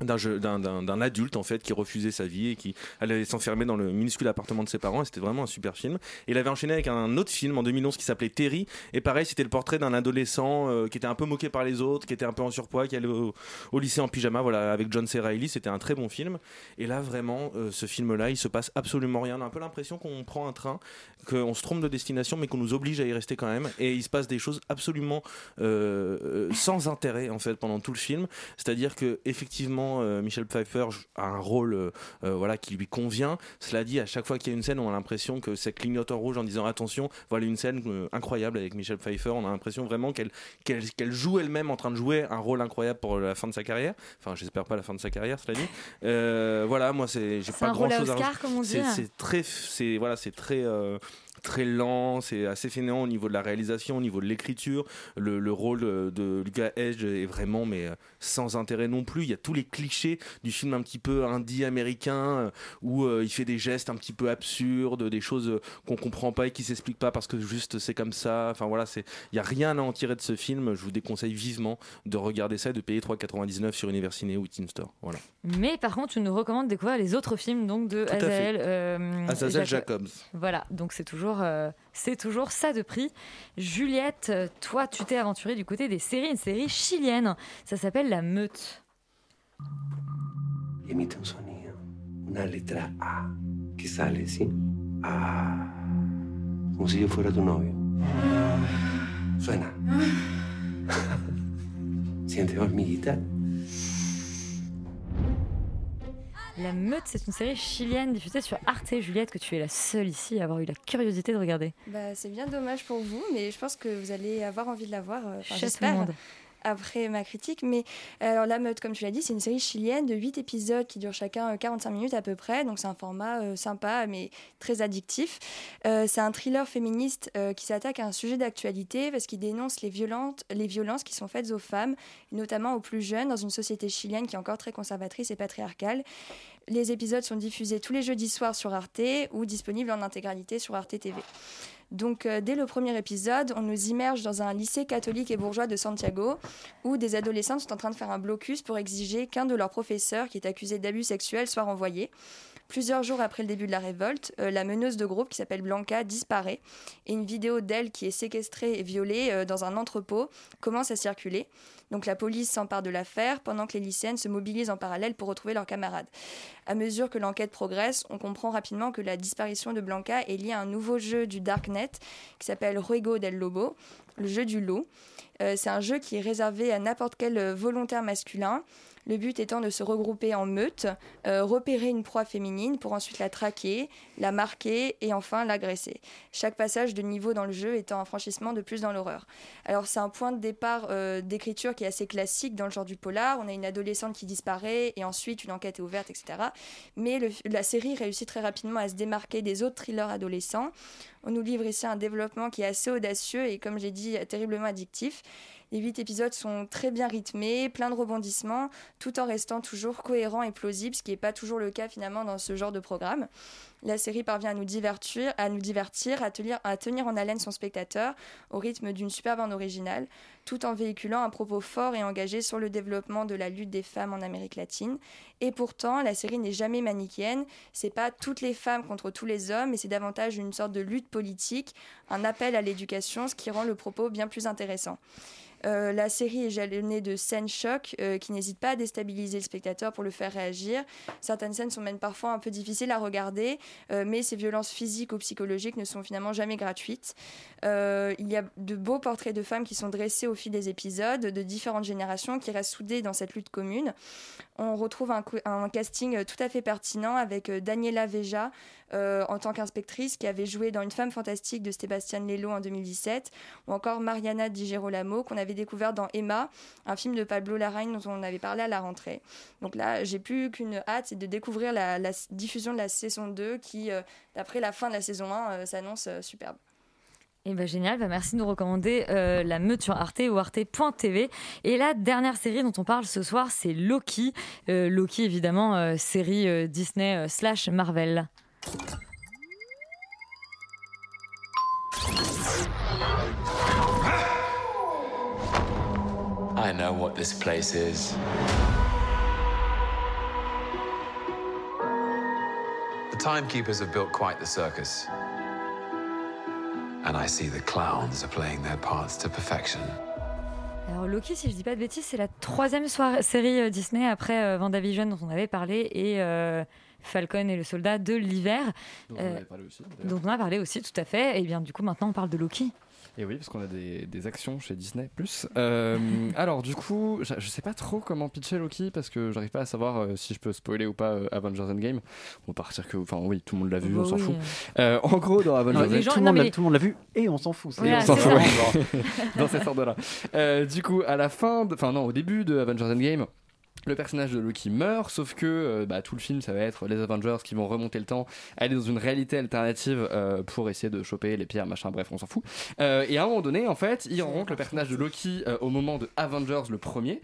d'un adulte en fait qui refusait sa vie et qui allait s'enfermer dans le minuscule appartement de ses parents. C'était vraiment un super film. Et il avait enchaîné avec un autre film en 2011 qui s'appelait Terry. Et pareil c'était le portrait d'un adolescent euh, qui était un peu moqué par les autres qui était un peu en surpoids qui allait au, lycée en pyjama voilà avec John C. Reilly. C'était un très bon film. Et là vraiment euh, ce film là il se passe absolument rien. On a un peu l'impression qu'on prend un train qu'on se trompe de destination mais qu'on nous oblige à y rester quand même. Et il se passe des choses absolument euh, sans intérêt en fait pendant tout le film. C'est-à-dire que effectivement euh, Michel Pfeiffer a un rôle euh, euh, voilà qui lui convient. Cela dit à chaque fois qu'il y a une scène on a l'impression que ça clignote en rouge en disant attention voilà une scène incroyable avec Michel Pfeiffer. On a l'impression vraiment qu'elle joue elle-même en train de jouer un rôle incroyable pour la fin de sa carrière. Enfin j'espère pas la fin de sa carrière cela dit. Euh, voilà moi c'est j'ai C'est pas un grand chose à c'est c'est très c'est voilà c'est très euh, très lent, c'est assez fainéant au niveau de la réalisation, au niveau de l'écriture. Le, le rôle de, Lucas Hedge est vraiment mais euh, sans intérêt non plus. Il y a tous les clichés du film un petit peu indie américain euh, où euh, il fait des gestes un petit peu absurdes, des choses qu'on comprend pas et qui s'expliquent pas parce que juste c'est comme ça. Enfin voilà, c'est il y a rien à en tirer de ce film. Je vous déconseille vivement de regarder ça et de payer 3,99 sur Universiné ou Teen Store. Voilà. Mais par contre, tu nous recommandes de découvrir les autres films donc de. Azael, euh, Azazel Jacob- Jacobs. Voilà, donc c'est toujours, euh, c'est toujours ça de prix. Juliette, euh, toi, tu t'es aventurée du côté des séries, une série chilienne. Ça s'appelle La Meute. Emite un sonido, una letra A que sale, ¿sí? A. Como si yo fuera tu novio. Suena. [laughs] ¿Sientes hormiguita? La Meute, c'est une série chilienne diffusée sur Arte. Juliette, que tu es la seule ici à avoir eu la curiosité de regarder. Bah, c'est bien dommage pour vous, mais je pense que vous allez avoir envie de la voir. euh, enfin, le monde. Après ma critique. Mais alors, La Meute, comme tu l'as dit, c'est une série chilienne de 8 épisodes qui durent chacun euh, 45 minutes à peu près. Donc, c'est un format euh, sympa, mais très addictif. Euh, c'est un thriller féministe euh, qui s'attaque à un sujet d'actualité parce qu'il dénonce les, les violences qui sont faites aux femmes, notamment aux plus jeunes, dans une société chilienne qui est encore très conservatrice et patriarcale. Les épisodes sont diffusés tous les jeudis soirs sur Arte ou disponibles en intégralité sur Arte TV. Donc, euh, dès le premier épisode, on nous immerge dans un lycée catholique et bourgeois de Santiago, où des adolescentes sont en train de faire un blocus pour exiger qu'un de leurs professeurs, qui est accusé d'abus sexuels, soit renvoyé. Plusieurs jours après le début de la révolte, euh, la meneuse de groupe qui s'appelle Blanca disparaît et une vidéo d'elle qui est séquestrée et violée euh, dans un entrepôt commence à circuler. Donc la police s'empare de l'affaire pendant que les lycéennes se mobilisent en parallèle pour retrouver leurs camarades. À mesure que l'enquête progresse, on comprend rapidement que la disparition de Blanca est liée à un nouveau jeu du Darknet qui s'appelle Ruego del Lobo, le jeu du loup. Euh, c'est un jeu qui est réservé à n'importe quel euh, volontaire masculin. Le but étant de se regrouper en meute, euh, repérer une proie féminine pour ensuite la traquer, la marquer et enfin l'agresser. Chaque passage de niveau dans le jeu étant un franchissement de plus dans l'horreur. Alors c'est un point de départ euh, d'écriture qui est assez classique dans le genre du polar. On a une adolescente qui disparaît et ensuite une enquête est ouverte, etc. Mais la série réussit très rapidement à se démarquer des autres thrillers adolescents. On nous livre ici un développement qui est assez audacieux et, comme j'ai dit, terriblement addictif. Les huit épisodes sont très bien rythmés, plein de rebondissements, tout en restant toujours cohérent et plausible, ce qui n'est pas toujours le cas finalement dans ce genre de programme. La série parvient à nous divertir, à, nous divertir, à, tenir, en haleine son spectateur au rythme d'une super bande originale, tout en véhiculant un propos fort et engagé sur le développement de la lutte des femmes en Amérique latine. Et pourtant, la série n'est jamais manichéenne. C'est pas toutes les femmes contre tous les hommes, mais c'est davantage une sorte de lutte politique, un appel à l'éducation, ce qui rend le propos bien plus intéressant. Euh, la série est jalonnée de scènes chocs euh, qui n'hésitent pas à déstabiliser le spectateur pour le faire réagir. Certaines scènes sont même parfois un peu difficiles à regarder, mais ces violences physiques ou psychologiques ne sont finalement jamais gratuites. Euh, il y a de beaux portraits de femmes qui sont dressés au fil des épisodes, de différentes générations qui restent soudées dans cette lutte commune. On retrouve un, un casting tout à fait pertinent avec euh, Daniela Veja euh, en tant qu'inspectrice qui avait joué dans Une femme fantastique de Sébastien Lello en 2017, ou encore Mariana Di Girolamo qu'on avait découvert dans Emma, un film de Pablo Larraín dont on avait parlé à la rentrée. Donc là, j'ai plus qu'une hâte, c'est de découvrir la, diffusion de la saison 2 qui, euh, d'après la fin de la saison 1, euh, s'annonce superbe. Et ben génial, bah merci de nous recommander La Meute sur Arte ou arte.tv. Et la dernière série dont on parle ce soir, c'est Loki. Loki, évidemment, série Disney slash Marvel. I know what this place is. The timekeepers have built quite the circus. And I see the clowns are playing their parts to perfection. Alors Loki, si je dis pas de bêtises, c'est la troisième série euh, Disney après euh, dont on avait parlé et euh, Falcon et le soldat de l'hiver. Dont on Euh, dont on a parlé aussi, tout à fait. Et bien du coup, maintenant, on parle de Loki. Et oui, parce qu'on a des, des actions chez Disney. Euh, [laughs] alors, du coup, je, je sais pas trop comment pitcher Loki parce que j'arrive pas à savoir euh, si je peux spoiler ou pas euh, Avengers Endgame. On va partir que. Enfin, oui, tout le monde l'a vu, Bah on s'en oui. fout. Euh, en gros, dans Avengers Endgame. tout, le monde l'a- tout le monde l'a vu et on s'en fout. c'est- Et on s'en fout, ouais. [laughs] dans cette sorte-là. Euh, du coup, à la fin, enfin non, au début de Avengers Endgame, le personnage de Loki meurt, sauf que euh, bah, tout le film, ça va être les Avengers qui vont remonter le temps, aller dans une réalité alternative euh, pour essayer de choper les pierres, machin, bref, on s'en fout. Euh, et à un moment donné, en fait, il rencontre le personnage de Loki au moment de Avengers le premier,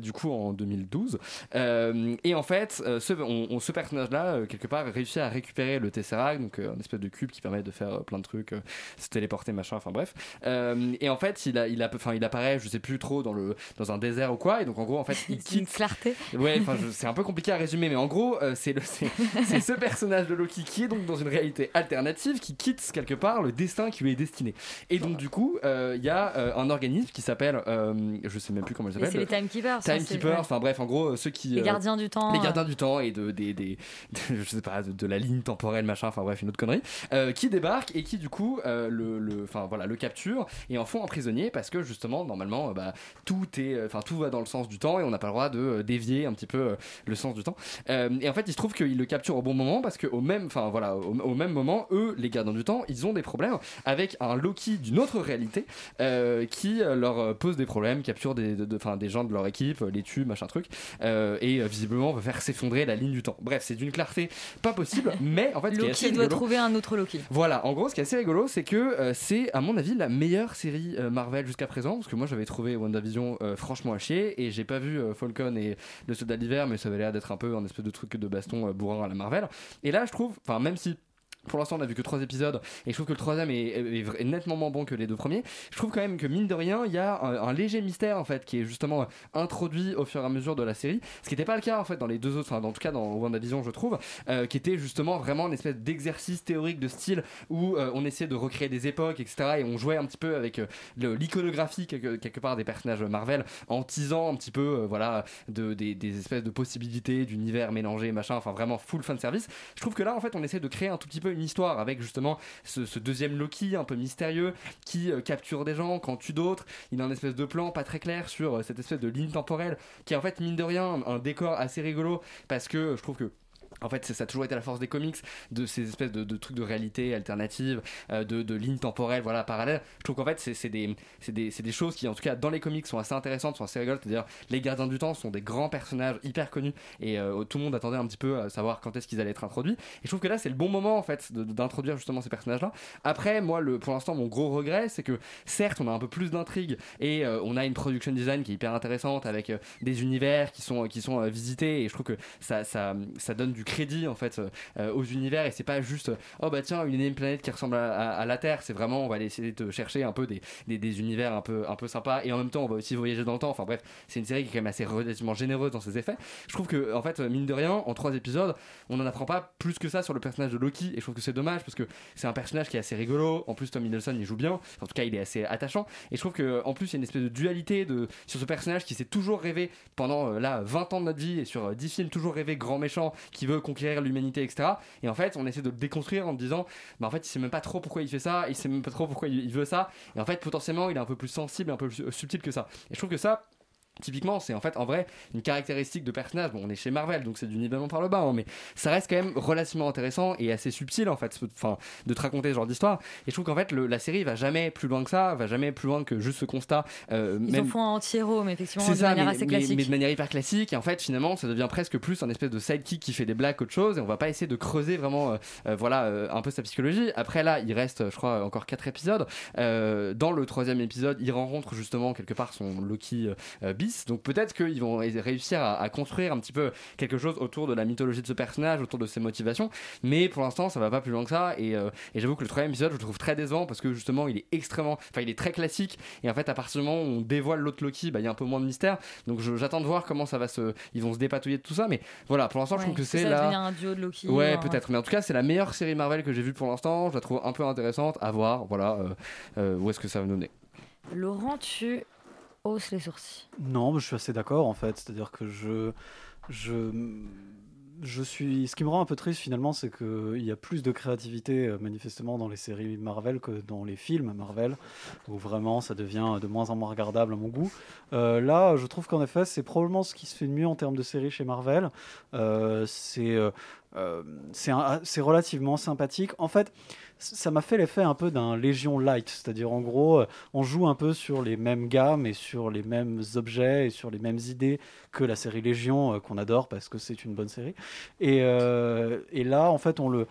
du coup en 2012. Euh, et en fait, ce, on- on- ce personnage-là, quelque part, réussit à récupérer le Tesseract, donc un espèce de cube qui permet de faire plein de trucs, se téléporter, machin, enfin bref. Et en fait, il, a, il, a, il apparaît, je sais plus trop, dans, le, dans un désert ou quoi, et donc en gros, en fait, il [laughs] quitte. Clarté. Ouais, c'est un peu compliqué à résumer, mais en gros, euh, c'est le- c'est [laughs] c'est ce personnage de Loki qui est donc dans une réalité alternative, qui quitte quelque part le destin qui lui est destiné. Et donc, du coup, euh, il y a euh, un organisme qui s'appelle, euh, je sais même plus comment il s'appelle. c'est les Timekeepers, Timekeepers, enfin bref, en gros, euh, ceux qui. Les euh, gardiens du temps, Les euh. gardiens du temps et de, des, des, [laughs] de- je sais pas, de, de la ligne temporelle, machin, enfin bref, une autre connerie, euh, qui débarque et qui, du coup, euh, le, le, enfin voilà, le capture et en font un prisonnier parce que justement, normalement, euh, bah, tout est, euh, enfin tout va dans le sens du temps et on n'a pas le droit de euh, dévier un petit peu euh, le sens du temps. Euh, et en fait, il se trouve qu'il le capture au bon moment parce qu'au même, enfin voilà, au, au même moment, eux, les gardiens du temps, ils ont des problèmes avec un Loki d'une autre réalité qui leur pose des problèmes, capture des, de- des gens de leur équipe, les tue, machin truc, et visiblement va faire s'effondrer la ligne du temps. Bref, c'est d'une clarté pas possible, [laughs] mais en fait, ce qui Loki doit rigolo- trouver un autre Loki. voilà, en gros, ce qui est assez rigolo, c'est que euh, c'est, à mon avis, la meilleure série euh, Marvel jusqu'à présent. Parce que moi, j'avais trouvé WandaVision euh, franchement à chier. Et j'ai pas vu euh, Falcon et le soldat d'hiver, mais ça avait l'air d'être un peu un espèce de truc de baston euh, bourrin à la Marvel. Et là, je trouve, enfin, même si. Pour l'instant, on a vu que trois épisodes et je trouve que le troisième est, nettement moins bon que les deux premiers. Je trouve quand même que mine de rien, il y a un, léger mystère en fait qui est justement euh, introduit au fur et à mesure de la série, ce qui n'était pas le cas en fait dans les deux autres, enfin, dans tout cas dans WandaVision, je trouve, euh, qui était justement vraiment une espèce d'exercice théorique de style où euh, on essayait de recréer des époques, etc. Et on jouait un petit peu avec l'iconographie quelque, part des personnages Marvel en teasant un petit peu, voilà, de, des, des espèces de possibilités d'univers mélangés, machin, enfin vraiment full fan service. Je trouve que là, en fait, on essaie de créer un tout petit peu histoire avec justement ce, deuxième Loki un peu mystérieux qui euh, capture des gens, quand tue d'autres. Il a un espèce de plan pas très clair sur euh, cette espèce de ligne temporelle qui en fait, mine de rien, un, décor assez rigolo parce que je trouve que en fait, ça a toujours été la force des comics, de ces espèces de, trucs de réalité alternative, euh, de, lignes temporelles, voilà, parallèles. Je trouve qu'en fait, c'est des, choses qui, en tout cas, dans les comics, sont assez intéressantes, sont assez rigolotes. C'est-à-dire, les gardiens du temps sont des grands personnages hyper connus et euh, tout le monde attendait un petit peu à savoir quand est-ce qu'ils allaient être introduits. Et je trouve que là, c'est le bon moment, en fait, d'introduire justement ces personnages-là. Après, moi, pour l'instant, mon gros regret, c'est que certes, on a un peu plus d'intrigue et euh, on a une production design qui est hyper intéressante avec des univers qui sont, qui sont visités et je trouve que ça, ça donne du crédit en fait euh, aux univers et c'est pas juste euh, oh bah tiens une énième planète qui ressemble à, la Terre. C'est vraiment on va aller essayer de chercher un peu des, des, univers un peu, un peu sympas et en même temps on va aussi voyager dans le temps. Enfin bref c'est une série qui est quand même assez relativement généreuse dans ses effets. Je trouve que en fait mine de rien en trois épisodes on n'en apprend pas plus que ça sur le personnage de Loki et je trouve que c'est dommage parce que c'est un personnage qui est assez rigolo. En plus Tom Hiddleston il joue bien. En tout cas il est assez attachant. Et je trouve que en plus il y a une espèce de dualité de, sur ce personnage qui s'est toujours rêvé pendant euh, là 20 ans de notre vie et sur euh, 10 films toujours rêvé grand méchant qui veut conquérir l'humanité etc et en fait on essaie de le déconstruire en disant bah en fait il sait même pas trop pourquoi il fait ça il sait même pas trop pourquoi il, veut ça. Et en fait potentiellement il est un peu plus sensible un peu plus euh, subtil que ça. Et je trouve que ça Typiquement, c'est en fait en vrai une caractéristique de personnage. Bon, on est chez Marvel, donc c'est du nivellement par le bas, hein, mais ça reste quand même relativement intéressant et assez subtil en fait, enfin, de te raconter ce genre d'histoire. Et je trouve qu'en fait, le- la série va jamais plus loin que ça, va jamais plus loin que juste ce constat. euh, Ils même- en font un anti-héros, mais effectivement de ça, manière mais, assez mais- classique. mais de manière hyper classique. Et en fait, finalement, ça devient presque plus un espèce de sidekick qui fait des blagues qu'autre chose. Et on va pas essayer de creuser vraiment, euh, euh, voilà, euh, un peu sa psychologie. Après là, il reste, je crois, encore quatre épisodes. Dans le troisième épisode, il rencontre justement quelque part son Loki euh, bis. Donc peut-être qu'ils vont réussir à, à construire un petit peu quelque chose autour de la mythologie de ce personnage, autour de ses motivations. Mais pour l'instant, ça va pas plus loin que ça. Et, euh, et j'avoue que le troisième épisode, je le trouve très décevant parce que justement, il est extrêmement, enfin, il est très classique. Et en fait, à partir du moment où on dévoile l'autre Loki, bah, il y a un peu moins de mystère. Donc je- j'attends de voir comment ça va se, ils vont se dépatouiller de tout ça. Mais voilà, pour l'instant, je trouve que c'est là. devenir un duo de Loki. Ouais, hein. peut-être. Mais en tout cas, c'est la meilleure série Marvel que j'ai vue pour l'instant. Je la trouve un peu intéressante à voir. Voilà, euh, euh, où est-ce que ça va nous donner. Laurent, tu les sourcils. Non, je suis assez d'accord en fait. C'est-à-dire que je, je, je suis. Ce qui me rend un peu triste finalement, c'est qu'il y a plus de créativité euh, manifestement dans les séries Marvel que dans les films Marvel, où vraiment ça devient de moins en moins regardable à mon goût. Euh, là, je trouve qu'en effet, c'est probablement ce qui se fait de mieux en termes de séries chez Marvel. Euh, c'est euh, c'est relativement sympathique. En fait, ça m'a fait l'effet un peu d'un Légion Light, c'est-à-dire en gros, euh, on joue un peu sur les mêmes gammes et sur les mêmes objets et sur les mêmes idées que la série Légion euh, qu'on adore parce que c'est une bonne série. Et, euh, et là, en fait, on le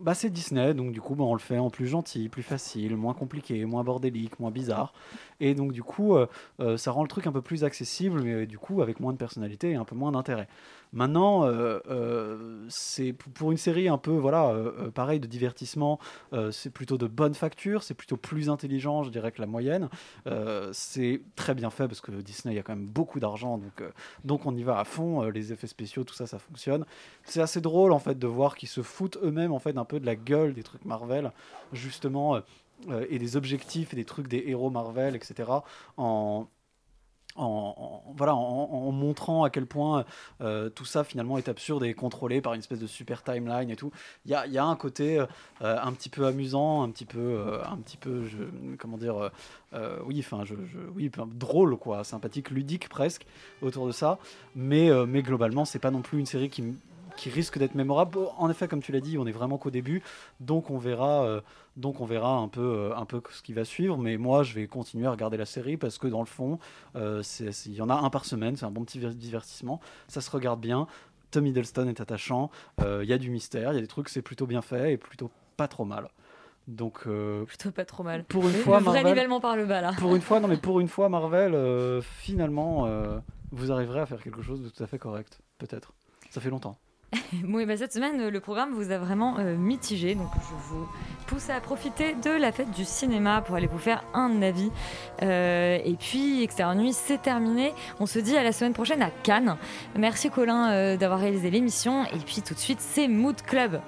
bah, c'est Disney, donc du coup, bah, on le fait en plus gentil, plus facile, moins compliqué, moins bordélique, moins bizarre. Et donc, du coup, euh, euh, ça rend le truc un peu plus accessible, mais du coup, avec moins de personnalité et un peu moins d'intérêt. Maintenant, euh, euh, c'est pour une série un peu, voilà, euh, euh, pareil, de divertissement, euh, c'est plutôt de bonne facture, c'est plutôt plus intelligent, je dirais, que la moyenne. Euh, c'est très bien fait parce que Disney, il y a quand même beaucoup d'argent, donc, euh, donc on y va à fond, euh, les effets spéciaux, tout ça, ça fonctionne. C'est assez drôle, en fait, de voir qu'ils se foutent eux-mêmes, en fait, un peu de la gueule des trucs Marvel, justement, euh, et des objectifs et des trucs des héros Marvel, etc., en en, voilà, en, montrant à quel point euh, tout ça finalement est absurde et contrôlé par une espèce de super timeline et tout. Il y a, y a un côté euh, un petit peu amusant, un petit peu, un petit peu, comment dire, oui, enfin, je, oui, drôle quoi, sympathique, ludique presque autour de ça. Mais, mais globalement, c'est pas non plus une série qui qui risque d'être mémorable. En effet, comme tu l'as dit, on est vraiment qu'au début, donc on verra, euh, donc on verra un peu, euh, un peu ce qui va suivre. Mais moi, je vais continuer à regarder la série parce que dans le fond, euh, il y en a un par semaine, c'est un bon petit ver- divertissement, ça se regarde bien. Tom Hiddleston est attachant, il y a du mystère, il y a des trucs, c'est plutôt bien fait et plutôt pas trop mal. Donc euh, Plutôt pas trop mal. Pour une Le- fois, vrai Marvel- nivellement par le bas là. Pour une fois, non mais pour une fois, Marvel, euh, [laughs] finalement, euh, vous arriverez à faire quelque chose de tout à fait correct, peut-être. Ça fait longtemps. [laughs] Bon, et ben, cette semaine, le programme vous a vraiment euh, mitigé, donc je vous pousse à profiter de la fête du cinéma pour aller vous faire un avis. Euh, et puis, Extérieur Nuit, c'est terminé. On se dit à la semaine prochaine à Cannes. Merci Colin euh, d'avoir réalisé l'émission. Et puis tout de suite, c'est Mood Club.